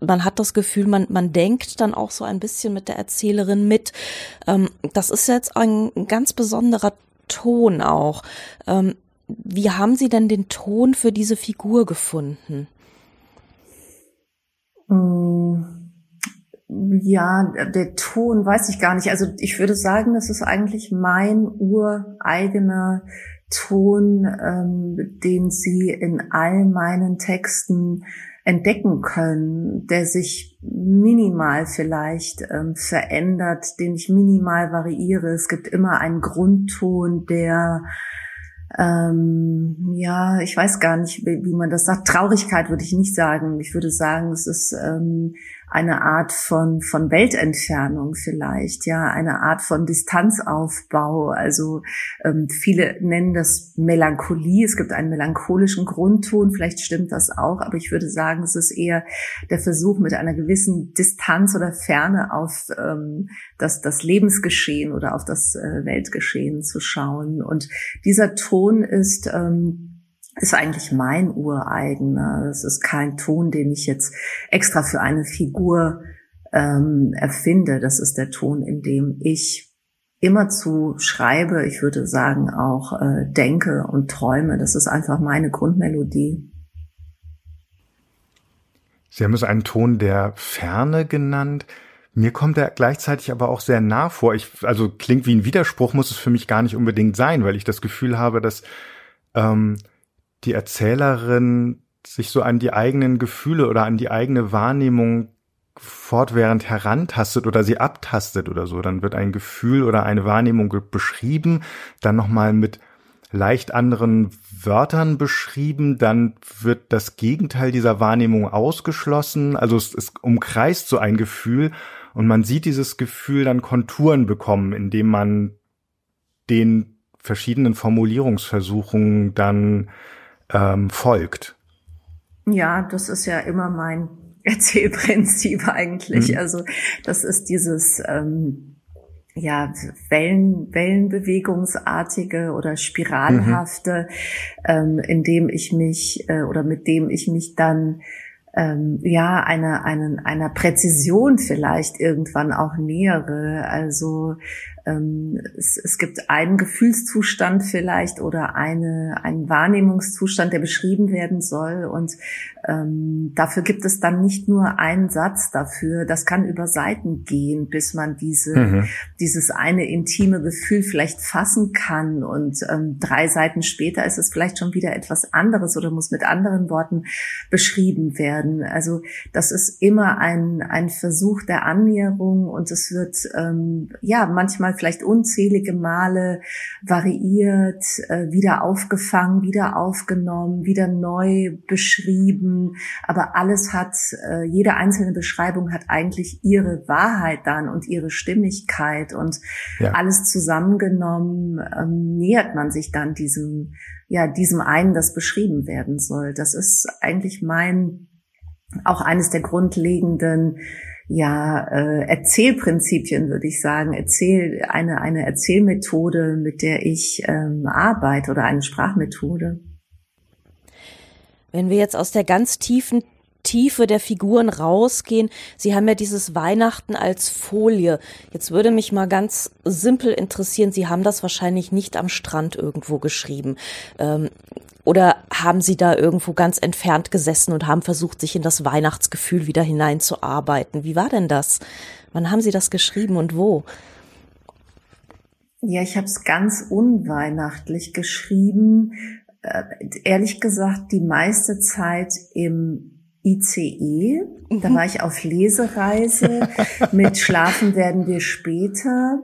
man hat das Gefühl, man, man denkt dann auch so ein bisschen mit der Erzählerin mit. Ähm, das ist jetzt ein ganz besonderer Ton auch. Ähm, wie haben Sie denn den Ton für diese Figur gefunden? Ja, der Ton weiß ich gar nicht. Also ich würde sagen, das ist eigentlich mein ureigener Ton, ähm, den Sie in all meinen Texten entdecken können, der sich minimal vielleicht ähm, verändert, den ich minimal variiere. Es gibt immer einen Grundton, der ähm, ja, ich weiß gar nicht, wie, wie man das sagt. Traurigkeit würde ich nicht sagen. Ich würde sagen, es ist ähm, eine Art von, von Weltentfernung vielleicht, ja, eine Art von Distanzaufbau. Also ähm, viele nennen das Melancholie. Es gibt einen melancholischen Grundton, vielleicht stimmt das auch, aber ich würde sagen, es ist eher der Versuch mit einer gewissen Distanz oder Ferne auf ähm, das, das Lebensgeschehen oder auf das äh, Weltgeschehen zu schauen. Und dieser Ton ist ähm, ist eigentlich mein ureigener. Es ist kein Ton, den ich jetzt extra für eine Figur ähm, erfinde. Das ist der Ton, in dem ich immerzu schreibe, ich würde sagen auch äh, denke und träume. Das ist einfach meine Grundmelodie. Sie haben es einen Ton der Ferne genannt. Mir kommt er gleichzeitig aber auch sehr nah vor. Ich, also klingt wie ein Widerspruch, muss es für mich gar nicht unbedingt sein, weil ich das Gefühl habe, dass ähm, die Erzählerin sich so an die eigenen Gefühle oder an die eigene Wahrnehmung fortwährend herantastet oder sie abtastet oder so. Dann wird ein Gefühl oder eine Wahrnehmung beschrieben, dann nochmal mit leicht anderen Wörtern beschrieben, dann wird das Gegenteil dieser Wahrnehmung ausgeschlossen. Also es, es umkreist so ein Gefühl und man sieht dieses Gefühl dann Konturen bekommen, indem man den verschiedenen Formulierungsversuchen dann ähm, folgt. Ja, das ist ja immer mein Erzählprinzip eigentlich. Mhm. Also das ist dieses ähm, ja Wellen, Wellenbewegungsartige oder spiralhafte, mhm. ähm, in dem ich mich äh, oder mit dem ich mich dann ähm, ja einer einer einer Präzision vielleicht irgendwann auch nähere. Also es, es gibt einen Gefühlszustand vielleicht oder eine, einen Wahrnehmungszustand, der beschrieben werden soll. Und ähm, dafür gibt es dann nicht nur einen Satz dafür. Das kann über Seiten gehen, bis man diese, mhm. dieses eine intime Gefühl vielleicht fassen kann. Und ähm, drei Seiten später ist es vielleicht schon wieder etwas anderes oder muss mit anderen Worten beschrieben werden. Also das ist immer ein, ein Versuch der Annäherung und es wird ähm, ja manchmal vielleicht unzählige Male variiert, äh, wieder aufgefangen, wieder aufgenommen, wieder neu beschrieben. Aber alles hat, äh, jede einzelne Beschreibung hat eigentlich ihre Wahrheit dann und ihre Stimmigkeit und ja. alles zusammengenommen ähm, nähert man sich dann diesem, ja, diesem einen, das beschrieben werden soll. Das ist eigentlich mein, auch eines der grundlegenden ja, äh, Erzählprinzipien, würde ich sagen, Erzähl, eine, eine Erzählmethode, mit der ich ähm, arbeite oder eine Sprachmethode. Wenn wir jetzt aus der ganz tiefen Tiefe der Figuren rausgehen. Sie haben ja dieses Weihnachten als Folie. Jetzt würde mich mal ganz simpel interessieren, Sie haben das wahrscheinlich nicht am Strand irgendwo geschrieben. Ähm, oder haben Sie da irgendwo ganz entfernt gesessen und haben versucht, sich in das Weihnachtsgefühl wieder hineinzuarbeiten? Wie war denn das? Wann haben Sie das geschrieben und wo? Ja, ich habe es ganz unweihnachtlich geschrieben. Äh, ehrlich gesagt, die meiste Zeit im ICE. Da mhm. war ich auf Lesereise. Mit Schlafen werden wir später.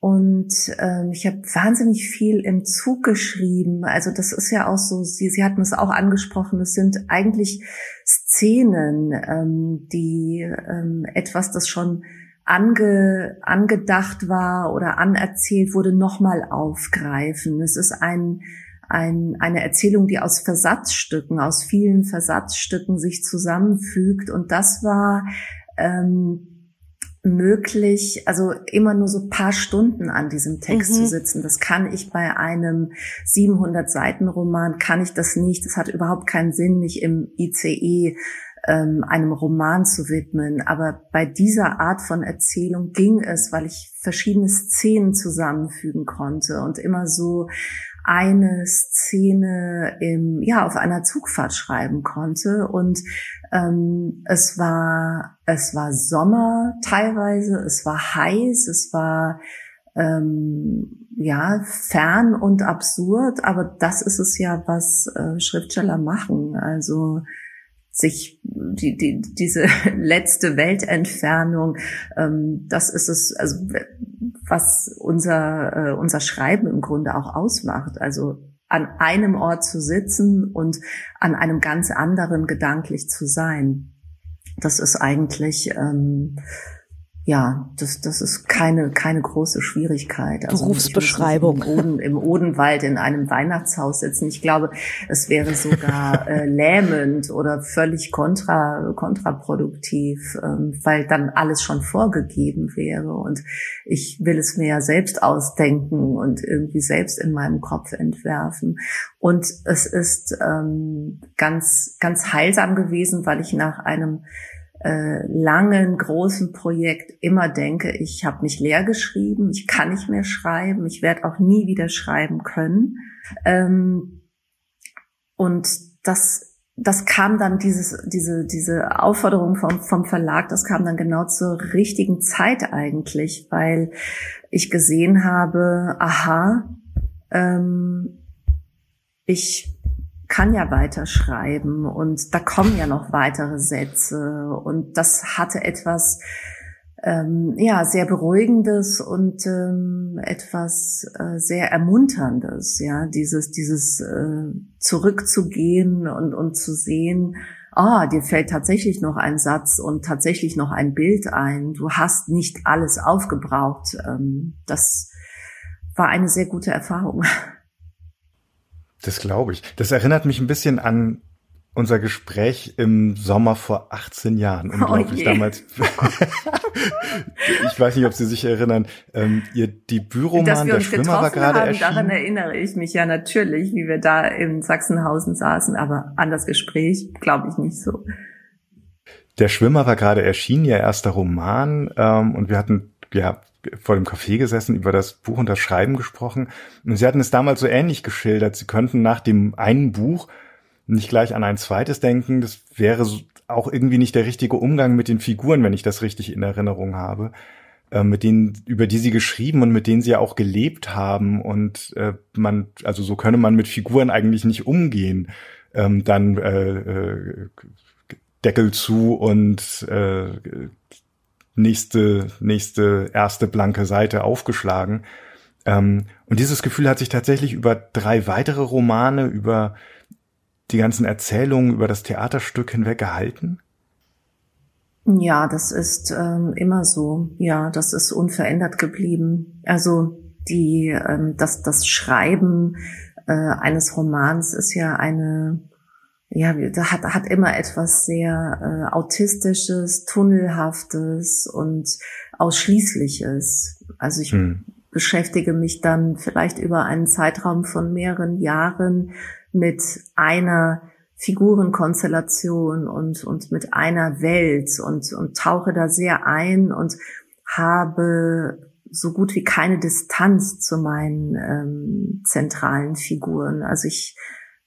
Und ähm, ich habe wahnsinnig viel im Zug geschrieben. Also das ist ja auch so, Sie, Sie hatten es auch angesprochen, es sind eigentlich Szenen, ähm, die ähm, etwas, das schon ange, angedacht war oder anerzählt wurde, nochmal aufgreifen. Es ist ein, ein, eine Erzählung, die aus Versatzstücken, aus vielen Versatzstücken sich zusammenfügt. Und das war ähm, möglich, also immer nur so paar Stunden an diesem Text mhm. zu sitzen. Das kann ich bei einem 700 Seiten Roman, kann ich das nicht. Das hat überhaupt keinen Sinn, mich im ICE ähm, einem Roman zu widmen. Aber bei dieser Art von Erzählung ging es, weil ich verschiedene Szenen zusammenfügen konnte und immer so eine Szene im, ja, auf einer Zugfahrt schreiben konnte. Und ähm, es war, es war Sommer teilweise, es war heiß, es war ähm, ja fern und absurd, aber das ist es ja, was äh, Schriftsteller machen. Also sich die, die, diese letzte Weltentfernung, ähm, das ist es, also was unser, äh, unser Schreiben im Grunde auch ausmacht. Also an einem Ort zu sitzen und an einem ganz anderen gedanklich zu sein. Das ist eigentlich ähm, ja, das, das ist keine, keine große Schwierigkeit. Also Berufsbeschreibung. Im, Oden, Im Odenwald in einem Weihnachtshaus sitzen. Ich glaube, es wäre sogar äh, lähmend oder völlig kontra, kontraproduktiv, ähm, weil dann alles schon vorgegeben wäre. Und ich will es mir ja selbst ausdenken und irgendwie selbst in meinem Kopf entwerfen. Und es ist ähm, ganz, ganz heilsam gewesen, weil ich nach einem äh, langen, großen Projekt immer denke, ich habe mich leer geschrieben, ich kann nicht mehr schreiben, ich werde auch nie wieder schreiben können. Ähm, und das, das kam dann dieses, diese, diese Aufforderung vom, vom Verlag, das kam dann genau zur richtigen Zeit eigentlich, weil ich gesehen habe, aha, ähm, ich kann ja weiterschreiben und da kommen ja noch weitere Sätze und das hatte etwas ähm, ja sehr beruhigendes und ähm, etwas äh, sehr ermunterndes. Ja, dieses dieses äh, zurückzugehen und und zu sehen, ah, dir fällt tatsächlich noch ein Satz und tatsächlich noch ein Bild ein. Du hast nicht alles aufgebraucht. Ähm, das war eine sehr gute Erfahrung. Das glaube ich. Das erinnert mich ein bisschen an unser Gespräch im Sommer vor 18 Jahren. Oh Unglaublich. Oh damals. ich weiß nicht, ob Sie sich erinnern. Ähm, Ihr Debütroman Der Schwimmer war gerade erschienen. Daran erinnere ich mich ja natürlich, wie wir da in Sachsenhausen saßen, aber an das Gespräch glaube ich nicht so. Der Schwimmer war gerade erschienen, Ihr erster Roman, ähm, und wir hatten ja vor dem Café gesessen, über das Buch und das Schreiben gesprochen. Und Sie hatten es damals so ähnlich geschildert. Sie könnten nach dem einen Buch nicht gleich an ein zweites denken. Das wäre auch irgendwie nicht der richtige Umgang mit den Figuren, wenn ich das richtig in Erinnerung habe, äh, mit denen, über die sie geschrieben und mit denen sie ja auch gelebt haben. Und äh, man, also so könne man mit Figuren eigentlich nicht umgehen. Ähm, dann äh, äh, Deckel zu und äh, nächste, nächste erste blanke Seite aufgeschlagen. Ähm, und dieses Gefühl hat sich tatsächlich über drei weitere Romane, über die ganzen Erzählungen über das Theaterstück hinweg gehalten? Ja, das ist ähm, immer so. Ja, das ist unverändert geblieben. Also die, ähm, das, das Schreiben äh, eines Romans ist ja eine, ja, da hat, hat immer etwas sehr äh, autistisches, tunnelhaftes und ausschließliches. Also ich hm. beschäftige mich dann vielleicht über einen Zeitraum von mehreren Jahren mit einer Figurenkonstellation und, und mit einer Welt und, und tauche da sehr ein und habe so gut wie keine Distanz zu meinen ähm, zentralen Figuren. Also ich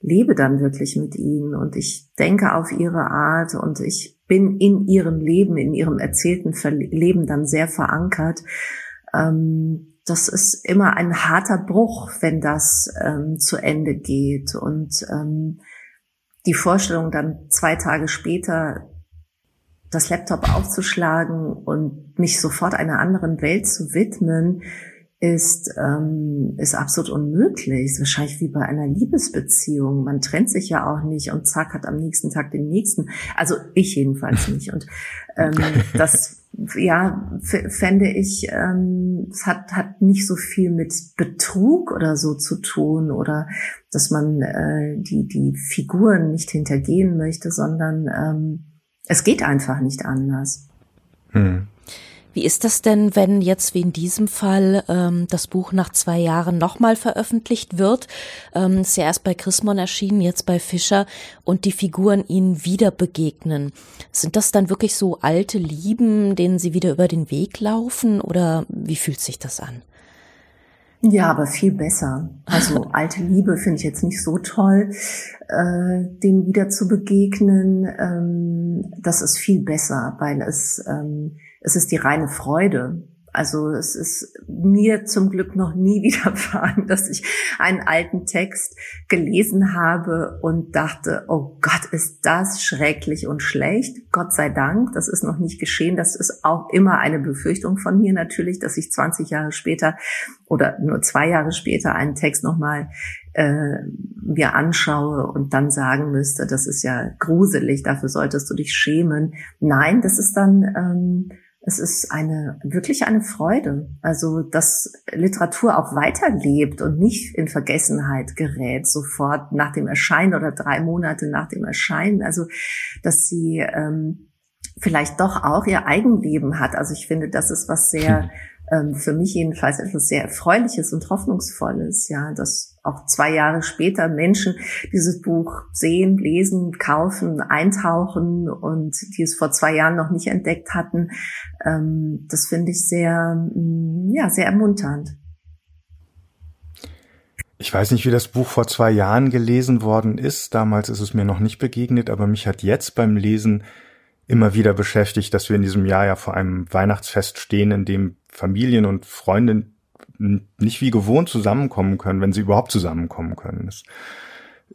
lebe dann wirklich mit ihnen und ich denke auf ihre Art und ich bin in ihrem Leben, in ihrem erzählten Leben dann sehr verankert. Ähm, das ist immer ein harter Bruch, wenn das ähm, zu Ende geht. Und ähm, die Vorstellung, dann zwei Tage später das Laptop aufzuschlagen und mich sofort einer anderen Welt zu widmen, ist, ähm, ist absolut unmöglich. Ist wahrscheinlich wie bei einer Liebesbeziehung. Man trennt sich ja auch nicht und zack, hat am nächsten Tag den nächsten. Also ich jedenfalls nicht. Und ähm, das ja, fände ich, ähm, es hat, hat nicht so viel mit Betrug oder so zu tun oder dass man äh, die, die Figuren nicht hintergehen möchte, sondern ähm, es geht einfach nicht anders. Hm. Wie ist das denn, wenn jetzt wie in diesem Fall ähm, das Buch nach zwei Jahren nochmal veröffentlicht wird? Ähm, ist ja erst bei Chrismon erschienen, jetzt bei Fischer und die Figuren ihnen wieder begegnen. Sind das dann wirklich so alte Lieben, denen sie wieder über den Weg laufen oder wie fühlt sich das an? Ja, aber viel besser. Also alte Liebe finde ich jetzt nicht so toll, äh, denen wieder zu begegnen. Ähm, das ist viel besser, weil es ähm, es ist die reine Freude. Also es ist mir zum Glück noch nie widerfahren, dass ich einen alten Text gelesen habe und dachte, oh Gott, ist das schrecklich und schlecht. Gott sei Dank, das ist noch nicht geschehen. Das ist auch immer eine Befürchtung von mir natürlich, dass ich 20 Jahre später oder nur zwei Jahre später einen Text nochmal äh, mir anschaue und dann sagen müsste, das ist ja gruselig, dafür solltest du dich schämen. Nein, das ist dann... Ähm, es ist eine, wirklich eine Freude. Also, dass Literatur auch weiterlebt und nicht in Vergessenheit gerät, sofort nach dem Erscheinen oder drei Monate nach dem Erscheinen. Also, dass sie ähm, vielleicht doch auch ihr Eigenleben hat. Also, ich finde, das ist was sehr ähm, für mich jedenfalls etwas sehr Erfreuliches und Hoffnungsvolles, ja, dass auch zwei Jahre später Menschen dieses Buch sehen, lesen, kaufen, eintauchen und die es vor zwei Jahren noch nicht entdeckt hatten. Ähm, das finde ich sehr, mm, ja, sehr ermunternd. Ich weiß nicht, wie das Buch vor zwei Jahren gelesen worden ist. Damals ist es mir noch nicht begegnet, aber mich hat jetzt beim Lesen immer wieder beschäftigt, dass wir in diesem Jahr ja vor einem Weihnachtsfest stehen, in dem Familien und Freunde nicht wie gewohnt zusammenkommen können, wenn sie überhaupt zusammenkommen können. Das,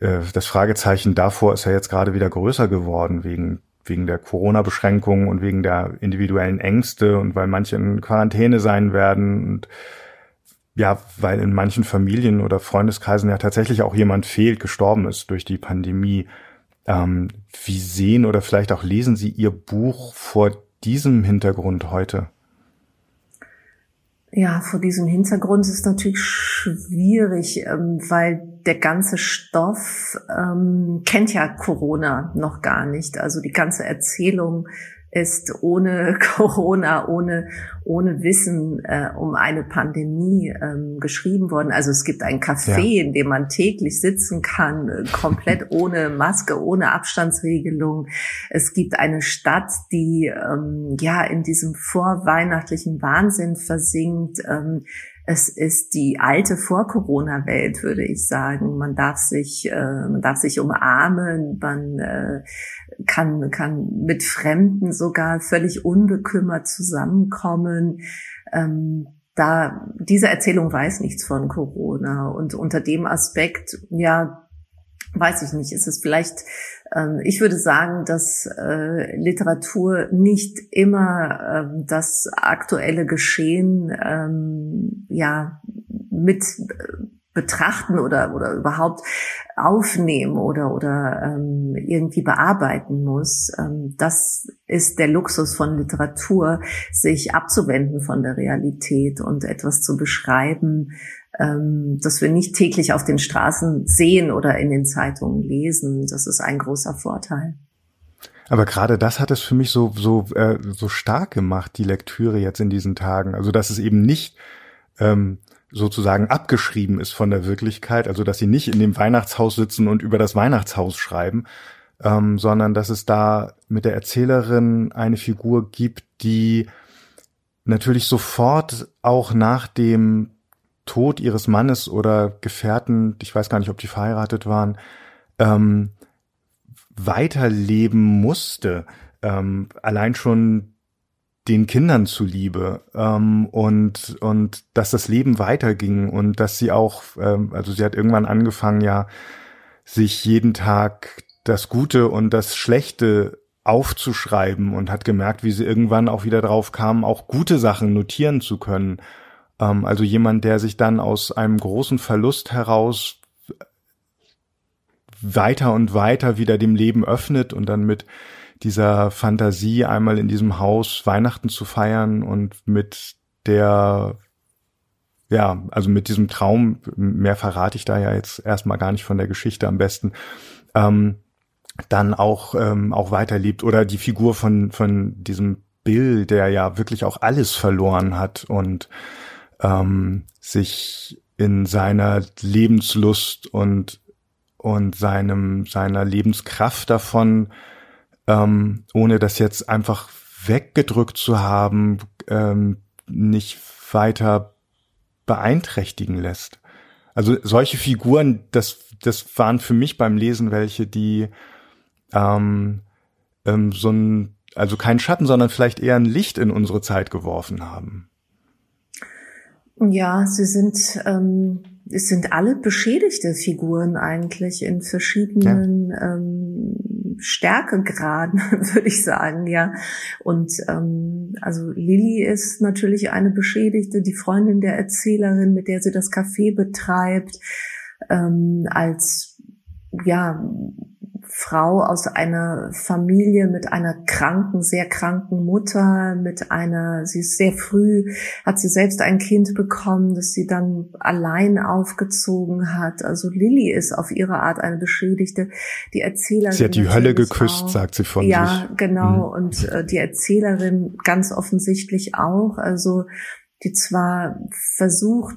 äh, das Fragezeichen davor ist ja jetzt gerade wieder größer geworden wegen wegen der Corona-Beschränkungen und wegen der individuellen Ängste und weil manche in Quarantäne sein werden und ja, weil in manchen Familien oder Freundeskreisen ja tatsächlich auch jemand fehlt, gestorben ist durch die Pandemie. Ähm, wie sehen oder vielleicht auch lesen Sie Ihr Buch vor diesem Hintergrund heute? Ja, vor diesem Hintergrund ist es natürlich schwierig, ähm, weil der ganze Stoff ähm, kennt ja Corona noch gar nicht. Also die ganze Erzählung ist ohne Corona, ohne, ohne Wissen äh, um eine Pandemie ähm, geschrieben worden. Also es gibt ein Café, ja. in dem man täglich sitzen kann, äh, komplett ohne Maske, ohne Abstandsregelung. Es gibt eine Stadt, die ähm, ja in diesem vorweihnachtlichen Wahnsinn versinkt. Ähm, es ist die alte Vor-Corona-Welt, würde ich sagen. Man darf sich, äh, man darf sich umarmen, man äh, kann, kann mit Fremden sogar völlig unbekümmert zusammenkommen. Ähm, da, diese Erzählung weiß nichts von Corona. Und unter dem Aspekt, ja, weiß ich nicht, ist es vielleicht, ähm, ich würde sagen, dass äh, Literatur nicht immer ähm, das aktuelle Geschehen ähm, ja mit äh, betrachten oder oder überhaupt aufnehmen oder oder ähm, irgendwie bearbeiten muss. Ähm, das ist der Luxus von Literatur, sich abzuwenden von der Realität und etwas zu beschreiben, ähm, das wir nicht täglich auf den Straßen sehen oder in den Zeitungen lesen. Das ist ein großer Vorteil. Aber gerade das hat es für mich so so äh, so stark gemacht, die Lektüre jetzt in diesen Tagen. Also dass es eben nicht ähm, sozusagen abgeschrieben ist von der Wirklichkeit, also dass sie nicht in dem Weihnachtshaus sitzen und über das Weihnachtshaus schreiben, ähm, sondern dass es da mit der Erzählerin eine Figur gibt, die natürlich sofort auch nach dem Tod ihres Mannes oder Gefährten, ich weiß gar nicht, ob die verheiratet waren, ähm, weiterleben musste. Ähm, allein schon den Kindern zuliebe ähm, und und dass das Leben weiterging und dass sie auch ähm, also sie hat irgendwann angefangen ja sich jeden Tag das Gute und das Schlechte aufzuschreiben und hat gemerkt, wie sie irgendwann auch wieder drauf kam, auch gute Sachen notieren zu können. Ähm, also jemand, der sich dann aus einem großen Verlust heraus weiter und weiter wieder dem Leben öffnet und dann mit dieser Fantasie einmal in diesem Haus Weihnachten zu feiern und mit der ja, also mit diesem Traum, mehr verrate ich da ja jetzt erstmal gar nicht von der Geschichte am besten, ähm, dann auch, ähm, auch weiterlebt. Oder die Figur von, von diesem Bill, der ja wirklich auch alles verloren hat und ähm, sich in seiner Lebenslust und und seinem seiner Lebenskraft davon, ähm, ohne das jetzt einfach weggedrückt zu haben, ähm, nicht weiter beeinträchtigen lässt. Also solche Figuren, das das waren für mich beim Lesen welche, die ähm, ähm, so ein also kein Schatten, sondern vielleicht eher ein Licht in unsere Zeit geworfen haben. Ja, sie sind, ähm, es sind alle beschädigte Figuren eigentlich in verschiedenen ja. ähm, Stärkegraden, würde ich sagen, ja. Und ähm, also Lilly ist natürlich eine Beschädigte, die Freundin der Erzählerin, mit der sie das Café betreibt, ähm, als ja Frau aus einer Familie mit einer kranken, sehr kranken Mutter, mit einer, sie ist sehr früh, hat sie selbst ein Kind bekommen, das sie dann allein aufgezogen hat. Also Lilly ist auf ihre Art eine Beschädigte. Die Erzählerin. Sie hat die Hölle geküsst, auch. sagt sie von ja, sich. Ja, genau. Mhm. Und äh, die Erzählerin ganz offensichtlich auch. Also, die zwar versucht,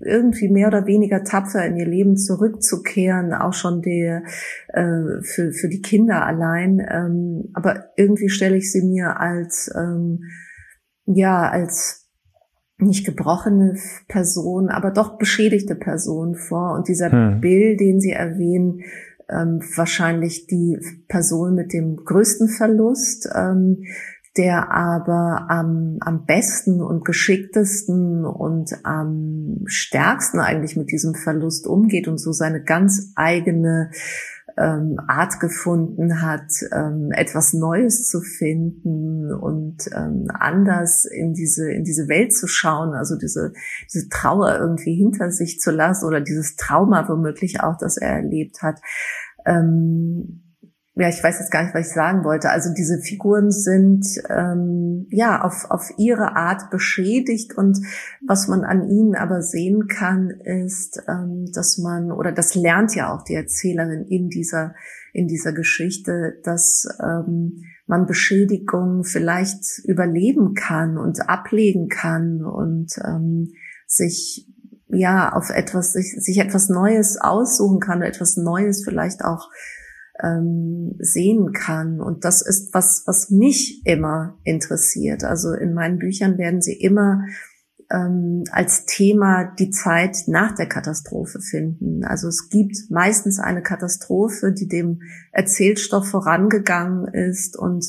irgendwie mehr oder weniger tapfer in ihr Leben zurückzukehren, auch schon der äh, für für die Kinder allein. Ähm, aber irgendwie stelle ich sie mir als ähm, ja als nicht gebrochene Person, aber doch beschädigte Person vor. Und dieser hm. Bild, den Sie erwähnen, ähm, wahrscheinlich die Person mit dem größten Verlust. Ähm, der aber am, am besten und geschicktesten und am stärksten eigentlich mit diesem Verlust umgeht und so seine ganz eigene ähm, Art gefunden hat, ähm, etwas Neues zu finden und ähm, anders in diese in diese Welt zu schauen, also diese diese Trauer irgendwie hinter sich zu lassen oder dieses Trauma womöglich auch, das er erlebt hat. Ähm, ja, ich weiß jetzt gar nicht, was ich sagen wollte. Also diese Figuren sind ähm, ja auf, auf ihre Art beschädigt und was man an ihnen aber sehen kann, ist, ähm, dass man oder das lernt ja auch die Erzählerin in dieser in dieser Geschichte, dass ähm, man Beschädigungen vielleicht überleben kann und ablegen kann und ähm, sich ja auf etwas sich, sich etwas Neues aussuchen kann, etwas Neues vielleicht auch ähm, sehen kann. Und das ist was, was mich immer interessiert. Also in meinen Büchern werden sie immer ähm, als Thema die Zeit nach der Katastrophe finden. Also es gibt meistens eine Katastrophe, die dem Erzählstoff vorangegangen ist und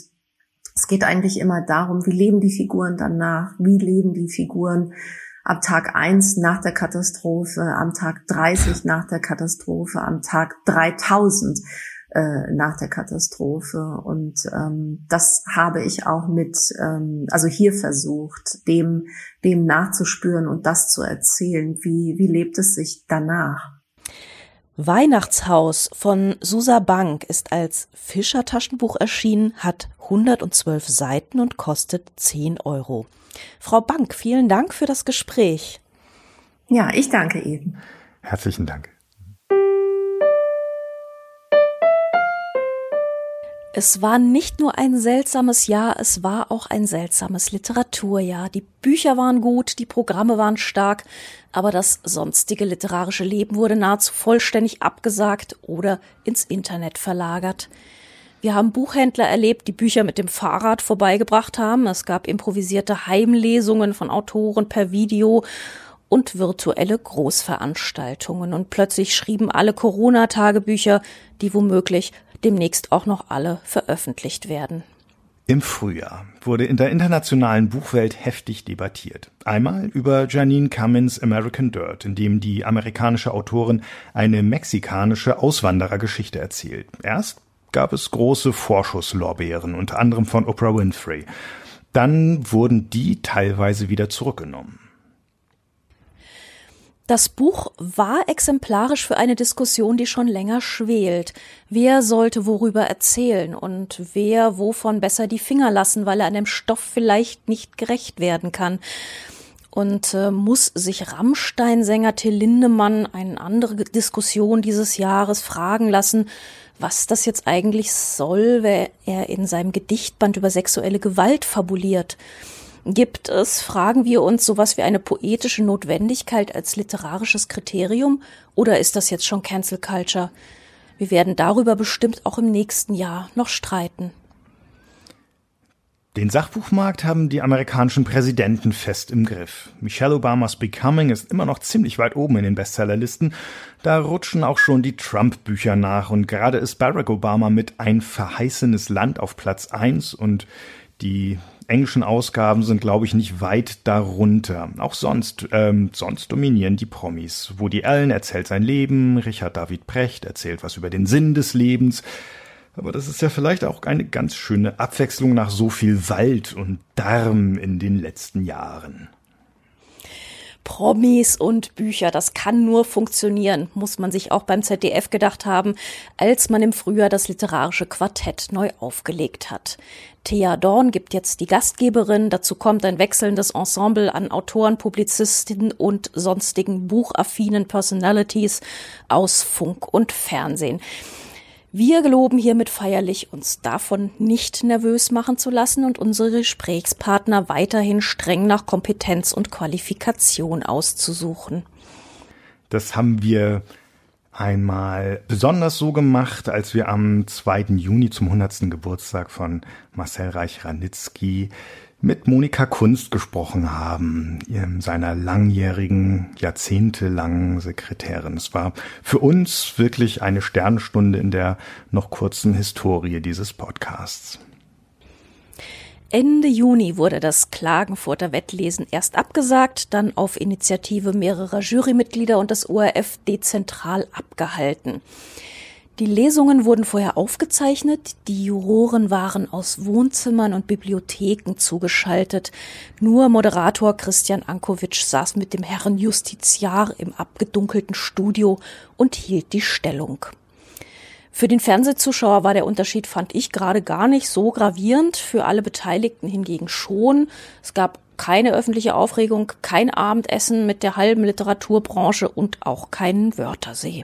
es geht eigentlich immer darum, wie leben die Figuren danach, wie leben die Figuren ab Tag eins nach der Katastrophe, am Tag 30 nach der Katastrophe, am Tag 3000 äh, nach der Katastrophe. Und ähm, das habe ich auch mit, ähm, also hier versucht, dem, dem nachzuspüren und das zu erzählen. Wie, wie lebt es sich danach? Weihnachtshaus von Susa Bank ist als Fischer-Taschenbuch erschienen, hat 112 Seiten und kostet 10 Euro. Frau Bank, vielen Dank für das Gespräch. Ja, ich danke Ihnen. Herzlichen Dank. Es war nicht nur ein seltsames Jahr, es war auch ein seltsames Literaturjahr. Die Bücher waren gut, die Programme waren stark, aber das sonstige literarische Leben wurde nahezu vollständig abgesagt oder ins Internet verlagert. Wir haben Buchhändler erlebt, die Bücher mit dem Fahrrad vorbeigebracht haben. Es gab improvisierte Heimlesungen von Autoren per Video und virtuelle Großveranstaltungen. Und plötzlich schrieben alle Corona-Tagebücher, die womöglich demnächst auch noch alle veröffentlicht werden. Im Frühjahr wurde in der internationalen Buchwelt heftig debattiert. Einmal über Janine Cummins American Dirt, in dem die amerikanische Autorin eine mexikanische Auswanderergeschichte erzählt. Erst gab es große Vorschusslorbeeren, unter anderem von Oprah Winfrey. Dann wurden die teilweise wieder zurückgenommen. Das Buch war exemplarisch für eine Diskussion, die schon länger schwelt. Wer sollte worüber erzählen und wer wovon besser die Finger lassen, weil er an dem Stoff vielleicht nicht gerecht werden kann. Und äh, muss sich Rammstein-Sänger Till Lindemann eine andere Diskussion dieses Jahres fragen lassen, was das jetzt eigentlich soll, wer er in seinem Gedichtband über sexuelle Gewalt fabuliert. Gibt es, fragen wir uns, sowas wie eine poetische Notwendigkeit als literarisches Kriterium oder ist das jetzt schon Cancel Culture? Wir werden darüber bestimmt auch im nächsten Jahr noch streiten. Den Sachbuchmarkt haben die amerikanischen Präsidenten fest im Griff. Michelle Obamas Becoming ist immer noch ziemlich weit oben in den Bestsellerlisten. Da rutschen auch schon die Trump-Bücher nach und gerade ist Barack Obama mit Ein verheißenes Land auf Platz eins und die englischen Ausgaben sind, glaube ich, nicht weit darunter. Auch sonst, ähm, sonst dominieren die Promis. Woody Allen erzählt sein Leben, Richard David Precht erzählt was über den Sinn des Lebens. Aber das ist ja vielleicht auch eine ganz schöne Abwechslung nach so viel Wald und Darm in den letzten Jahren. Promis und Bücher. Das kann nur funktionieren, muss man sich auch beim ZDF gedacht haben, als man im Frühjahr das literarische Quartett neu aufgelegt hat. Thea Dorn gibt jetzt die Gastgeberin. Dazu kommt ein wechselndes Ensemble an Autoren, Publizistinnen und sonstigen buchaffinen Personalities aus Funk und Fernsehen. Wir geloben hiermit feierlich, uns davon nicht nervös machen zu lassen und unsere Gesprächspartner weiterhin streng nach Kompetenz und Qualifikation auszusuchen. Das haben wir einmal besonders so gemacht, als wir am 2. Juni zum 100. Geburtstag von Marcel Reich-Ranitzky mit Monika Kunst gesprochen haben, seiner langjährigen, jahrzehntelangen Sekretärin. Es war für uns wirklich eine Sternstunde in der noch kurzen Historie dieses Podcasts. Ende Juni wurde das Klagenfurter Wettlesen erst abgesagt, dann auf Initiative mehrerer Jurymitglieder und des ORF dezentral abgehalten. Die Lesungen wurden vorher aufgezeichnet, die Juroren waren aus Wohnzimmern und Bibliotheken zugeschaltet. Nur Moderator Christian Ankowitsch saß mit dem Herrn Justiziar im abgedunkelten Studio und hielt die Stellung. Für den Fernsehzuschauer war der Unterschied, fand ich, gerade gar nicht so gravierend, für alle Beteiligten hingegen schon. Es gab keine öffentliche Aufregung, kein Abendessen mit der halben Literaturbranche und auch keinen Wörtersee.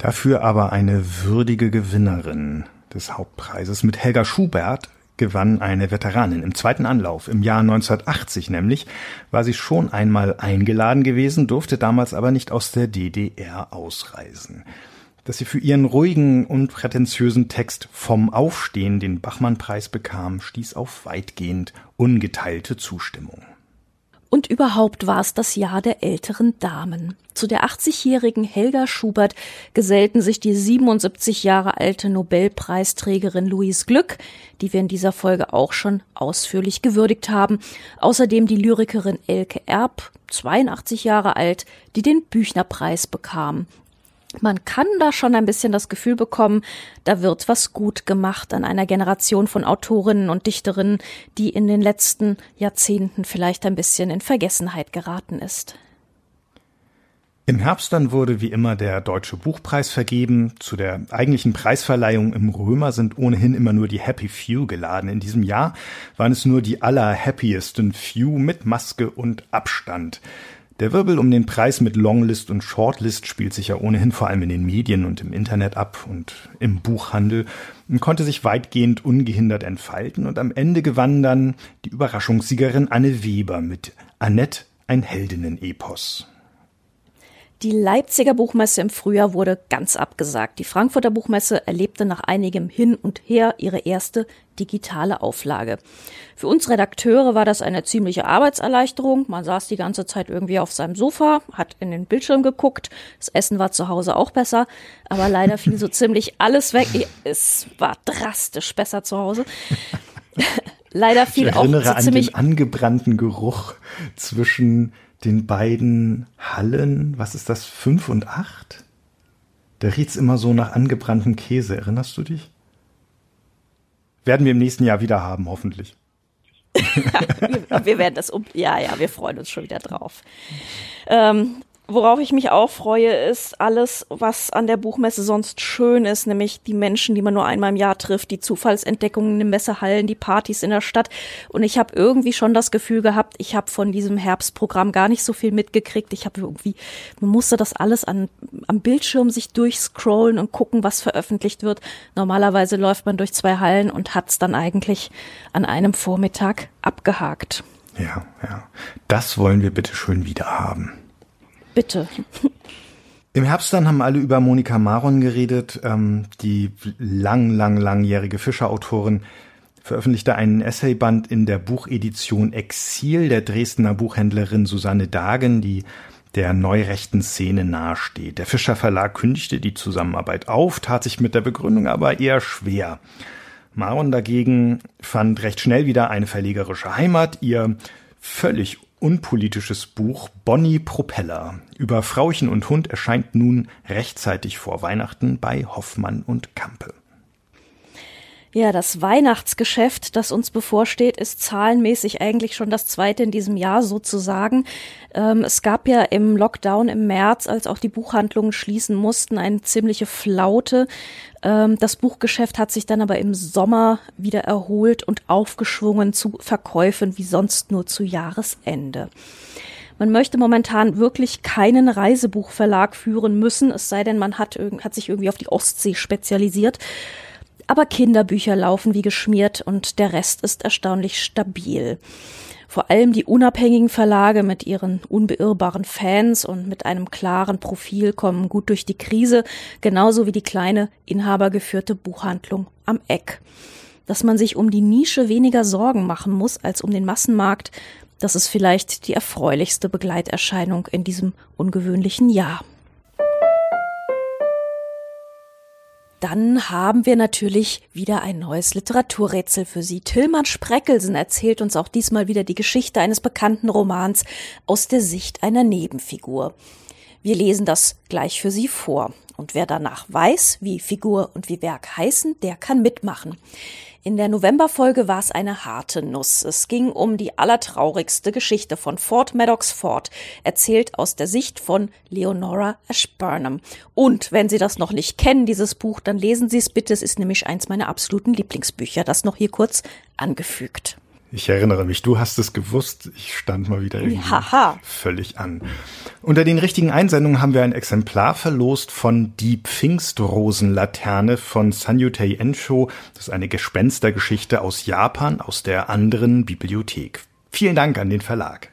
Dafür aber eine würdige Gewinnerin des Hauptpreises. Mit Helga Schubert gewann eine Veteranin im zweiten Anlauf. Im Jahr 1980 nämlich war sie schon einmal eingeladen gewesen, durfte damals aber nicht aus der DDR ausreisen. Dass sie für ihren ruhigen und prätentiösen Text Vom Aufstehen den Bachmann-Preis bekam, stieß auf weitgehend ungeteilte Zustimmung. Und überhaupt war es das Jahr der älteren Damen. Zu der 80-jährigen Helga Schubert gesellten sich die 77 Jahre alte Nobelpreisträgerin Louise Glück, die wir in dieser Folge auch schon ausführlich gewürdigt haben. Außerdem die Lyrikerin Elke Erb, 82 Jahre alt, die den Büchnerpreis bekam man kann da schon ein bisschen das Gefühl bekommen, da wird was gut gemacht an einer Generation von Autorinnen und Dichterinnen, die in den letzten Jahrzehnten vielleicht ein bisschen in Vergessenheit geraten ist. Im Herbst dann wurde wie immer der Deutsche Buchpreis vergeben. Zu der eigentlichen Preisverleihung im Römer sind ohnehin immer nur die Happy Few geladen. In diesem Jahr waren es nur die allerhappiesten Few mit Maske und Abstand. Der Wirbel um den Preis mit Longlist und Shortlist spielt sich ja ohnehin vor allem in den Medien und im Internet ab und im Buchhandel und konnte sich weitgehend ungehindert entfalten und am Ende gewann dann die Überraschungssiegerin Anne Weber mit Annette ein Heldinnen-Epos. Die Leipziger Buchmesse im Frühjahr wurde ganz abgesagt. Die Frankfurter Buchmesse erlebte nach einigem Hin und Her ihre erste digitale Auflage. Für uns Redakteure war das eine ziemliche Arbeitserleichterung. Man saß die ganze Zeit irgendwie auf seinem Sofa, hat in den Bildschirm geguckt. Das Essen war zu Hause auch besser, aber leider fiel so ziemlich alles weg. Es war drastisch besser zu Hause. leider fiel ich auch so ziemlich an den angebrannten Geruch zwischen den beiden Hallen, was ist das, fünf und acht? Da riecht's immer so nach angebranntem Käse, erinnerst du dich? Werden wir im nächsten Jahr wieder haben, hoffentlich. wir, wir, werden das um, ja, ja, wir freuen uns schon wieder drauf. Ähm, Worauf ich mich auch freue, ist alles, was an der Buchmesse sonst schön ist, nämlich die Menschen, die man nur einmal im Jahr trifft, die Zufallsentdeckungen in den Messehallen, die Partys in der Stadt. Und ich habe irgendwie schon das Gefühl gehabt, ich habe von diesem Herbstprogramm gar nicht so viel mitgekriegt. Ich habe irgendwie, man musste das alles an, am Bildschirm sich durchscrollen und gucken, was veröffentlicht wird. Normalerweise läuft man durch zwei Hallen und hat's dann eigentlich an einem Vormittag abgehakt. Ja, ja. Das wollen wir bitte schön wieder haben. Bitte. Im Herbst dann haben alle über Monika Maron geredet, ähm, die lang, lang, langjährige Fischerautorin veröffentlichte einen Essayband in der Buchedition Exil der Dresdner Buchhändlerin Susanne Dagen, die der neurechten Szene nahesteht. Der Fischer Verlag kündigte die Zusammenarbeit auf, tat sich mit der Begründung aber eher schwer. Maron dagegen fand recht schnell wieder eine verlegerische Heimat. Ihr völlig unpolitisches Buch Bonnie Propeller über Frauchen und Hund erscheint nun rechtzeitig vor Weihnachten bei Hoffmann und Kampe. Ja, das Weihnachtsgeschäft, das uns bevorsteht, ist zahlenmäßig eigentlich schon das zweite in diesem Jahr sozusagen. Ähm, es gab ja im Lockdown im März, als auch die Buchhandlungen schließen mussten, eine ziemliche Flaute. Ähm, das Buchgeschäft hat sich dann aber im Sommer wieder erholt und aufgeschwungen zu Verkäufen wie sonst nur zu Jahresende. Man möchte momentan wirklich keinen Reisebuchverlag führen müssen, es sei denn, man hat, hat sich irgendwie auf die Ostsee spezialisiert aber Kinderbücher laufen wie geschmiert und der Rest ist erstaunlich stabil. Vor allem die unabhängigen Verlage mit ihren unbeirrbaren Fans und mit einem klaren Profil kommen gut durch die Krise, genauso wie die kleine inhabergeführte Buchhandlung am Eck. Dass man sich um die Nische weniger Sorgen machen muss als um den Massenmarkt, das ist vielleicht die erfreulichste Begleiterscheinung in diesem ungewöhnlichen Jahr. Dann haben wir natürlich wieder ein neues Literaturrätsel für Sie. Tillmann Spreckelsen erzählt uns auch diesmal wieder die Geschichte eines bekannten Romans aus der Sicht einer Nebenfigur. Wir lesen das gleich für Sie vor. Und wer danach weiß, wie Figur und wie Werk heißen, der kann mitmachen. In der Novemberfolge war es eine harte Nuss. Es ging um die allertraurigste Geschichte von Fort Maddox Fort, erzählt aus der Sicht von Leonora Ashburnham. Und wenn Sie das noch nicht kennen, dieses Buch, dann lesen Sie es bitte. Es ist nämlich eins meiner absoluten Lieblingsbücher. Das noch hier kurz angefügt. Ich erinnere mich, du hast es gewusst. Ich stand mal wieder irgendwie Haha. völlig an. Unter den richtigen Einsendungen haben wir ein Exemplar verlost von Die Pfingstrosenlaterne von Sanyutei Ensho. Das ist eine Gespenstergeschichte aus Japan aus der anderen Bibliothek. Vielen Dank an den Verlag.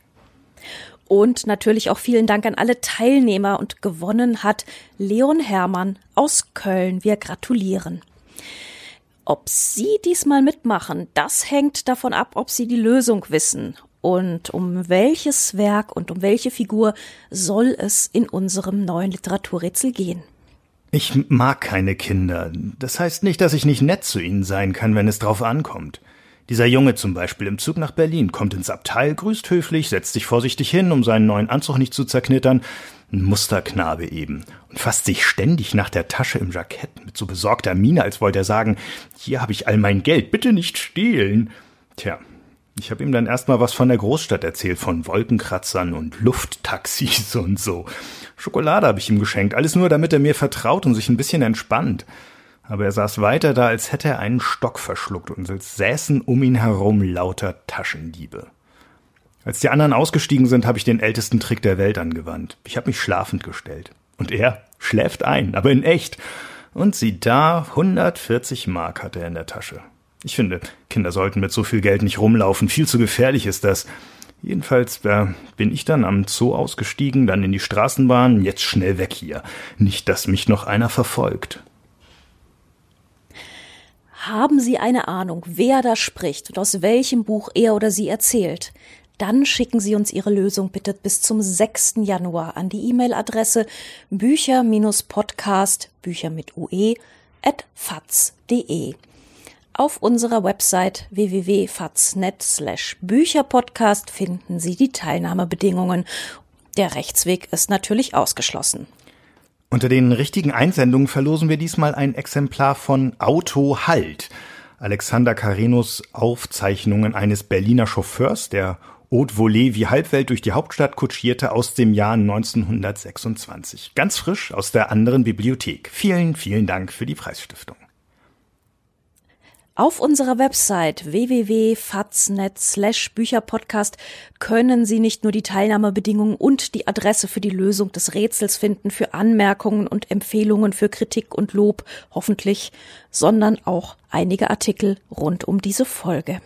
Und natürlich auch vielen Dank an alle Teilnehmer und gewonnen hat Leon Hermann aus Köln. Wir gratulieren. Ob Sie diesmal mitmachen, das hängt davon ab, ob Sie die Lösung wissen. Und um welches Werk und um welche Figur soll es in unserem neuen Literaturrätsel gehen? Ich mag keine Kinder. Das heißt nicht, dass ich nicht nett zu ihnen sein kann, wenn es drauf ankommt. Dieser Junge zum Beispiel im Zug nach Berlin kommt ins Abteil, grüßt höflich, setzt sich vorsichtig hin, um seinen neuen Anzug nicht zu zerknittern, ein Musterknabe eben, und fasst sich ständig nach der Tasche im Jackett mit so besorgter Miene, als wollte er sagen, hier habe ich all mein Geld, bitte nicht stehlen. Tja, ich habe ihm dann erstmal was von der Großstadt erzählt, von Wolkenkratzern und Lufttaxis und so. Schokolade habe ich ihm geschenkt, alles nur, damit er mir vertraut und sich ein bisschen entspannt aber er saß weiter da, als hätte er einen Stock verschluckt und als säßen um ihn herum lauter Taschendiebe. Als die anderen ausgestiegen sind, habe ich den ältesten Trick der Welt angewandt. Ich habe mich schlafend gestellt. Und er schläft ein, aber in echt. Und sieh da, 140 Mark hat er in der Tasche. Ich finde, Kinder sollten mit so viel Geld nicht rumlaufen. Viel zu gefährlich ist das. Jedenfalls äh, bin ich dann am Zoo ausgestiegen, dann in die Straßenbahn, jetzt schnell weg hier. Nicht, dass mich noch einer verfolgt. Haben Sie eine Ahnung, wer da spricht und aus welchem Buch er oder sie erzählt? Dann schicken Sie uns Ihre Lösung bitte bis zum 6. Januar an die E-Mail-Adresse bücher-podcast, Bücher mit UE, at faz.de. Auf unserer Website www.faz.net slash Bücherpodcast finden Sie die Teilnahmebedingungen. Der Rechtsweg ist natürlich ausgeschlossen. Unter den richtigen Einsendungen verlosen wir diesmal ein Exemplar von Auto Halt. Alexander Karenos Aufzeichnungen eines Berliner Chauffeurs, der Haute Volée wie Halbwelt durch die Hauptstadt kutschierte aus dem Jahr 1926. Ganz frisch aus der anderen Bibliothek. Vielen, vielen Dank für die Preisstiftung. Auf unserer Website www.faznet Bücherpodcast können Sie nicht nur die Teilnahmebedingungen und die Adresse für die Lösung des Rätsels finden, für Anmerkungen und Empfehlungen, für Kritik und Lob, hoffentlich, sondern auch einige Artikel rund um diese Folge.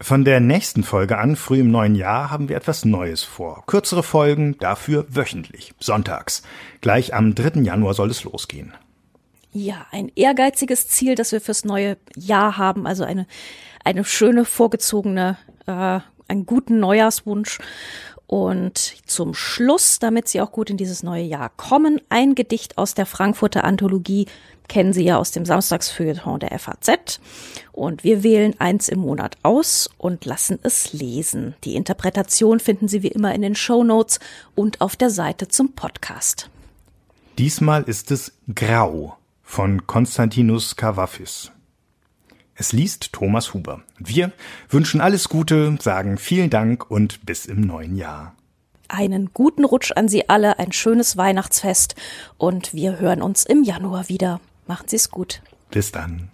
Von der nächsten Folge an, früh im neuen Jahr, haben wir etwas Neues vor. Kürzere Folgen, dafür wöchentlich, sonntags. Gleich am 3. Januar soll es losgehen ja, ein ehrgeiziges Ziel, das wir fürs neue Jahr haben. Also eine, eine schöne, vorgezogene, äh, einen guten Neujahrswunsch. Und zum Schluss, damit Sie auch gut in dieses neue Jahr kommen, ein Gedicht aus der Frankfurter Anthologie, kennen Sie ja aus dem Samstagsfeuilleton der FAZ. Und wir wählen eins im Monat aus und lassen es lesen. Die Interpretation finden Sie wie immer in den Show Notes und auf der Seite zum Podcast. Diesmal ist es Grau von Konstantinus Kavafis. Es liest Thomas Huber. Wir wünschen alles Gute, sagen vielen Dank und bis im neuen Jahr. Einen guten Rutsch an Sie alle, ein schönes Weihnachtsfest und wir hören uns im Januar wieder. Machen Sie es gut. Bis dann.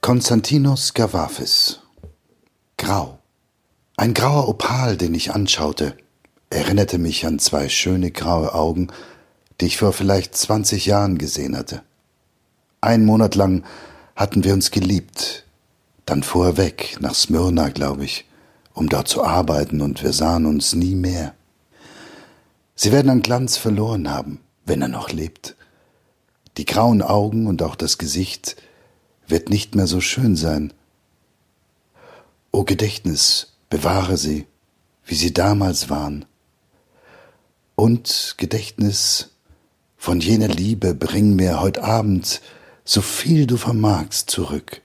Konstantinos Gavafis Grau. Ein grauer Opal, den ich anschaute erinnerte mich an zwei schöne graue Augen, die ich vor vielleicht zwanzig Jahren gesehen hatte. Ein Monat lang hatten wir uns geliebt, dann fuhr er weg, nach Smyrna, glaube ich, um dort zu arbeiten, und wir sahen uns nie mehr. Sie werden an Glanz verloren haben, wenn er noch lebt. Die grauen Augen und auch das Gesicht wird nicht mehr so schön sein. O Gedächtnis, bewahre sie, wie sie damals waren und Gedächtnis von jener Liebe bring mir heut Abend so viel du vermagst zurück.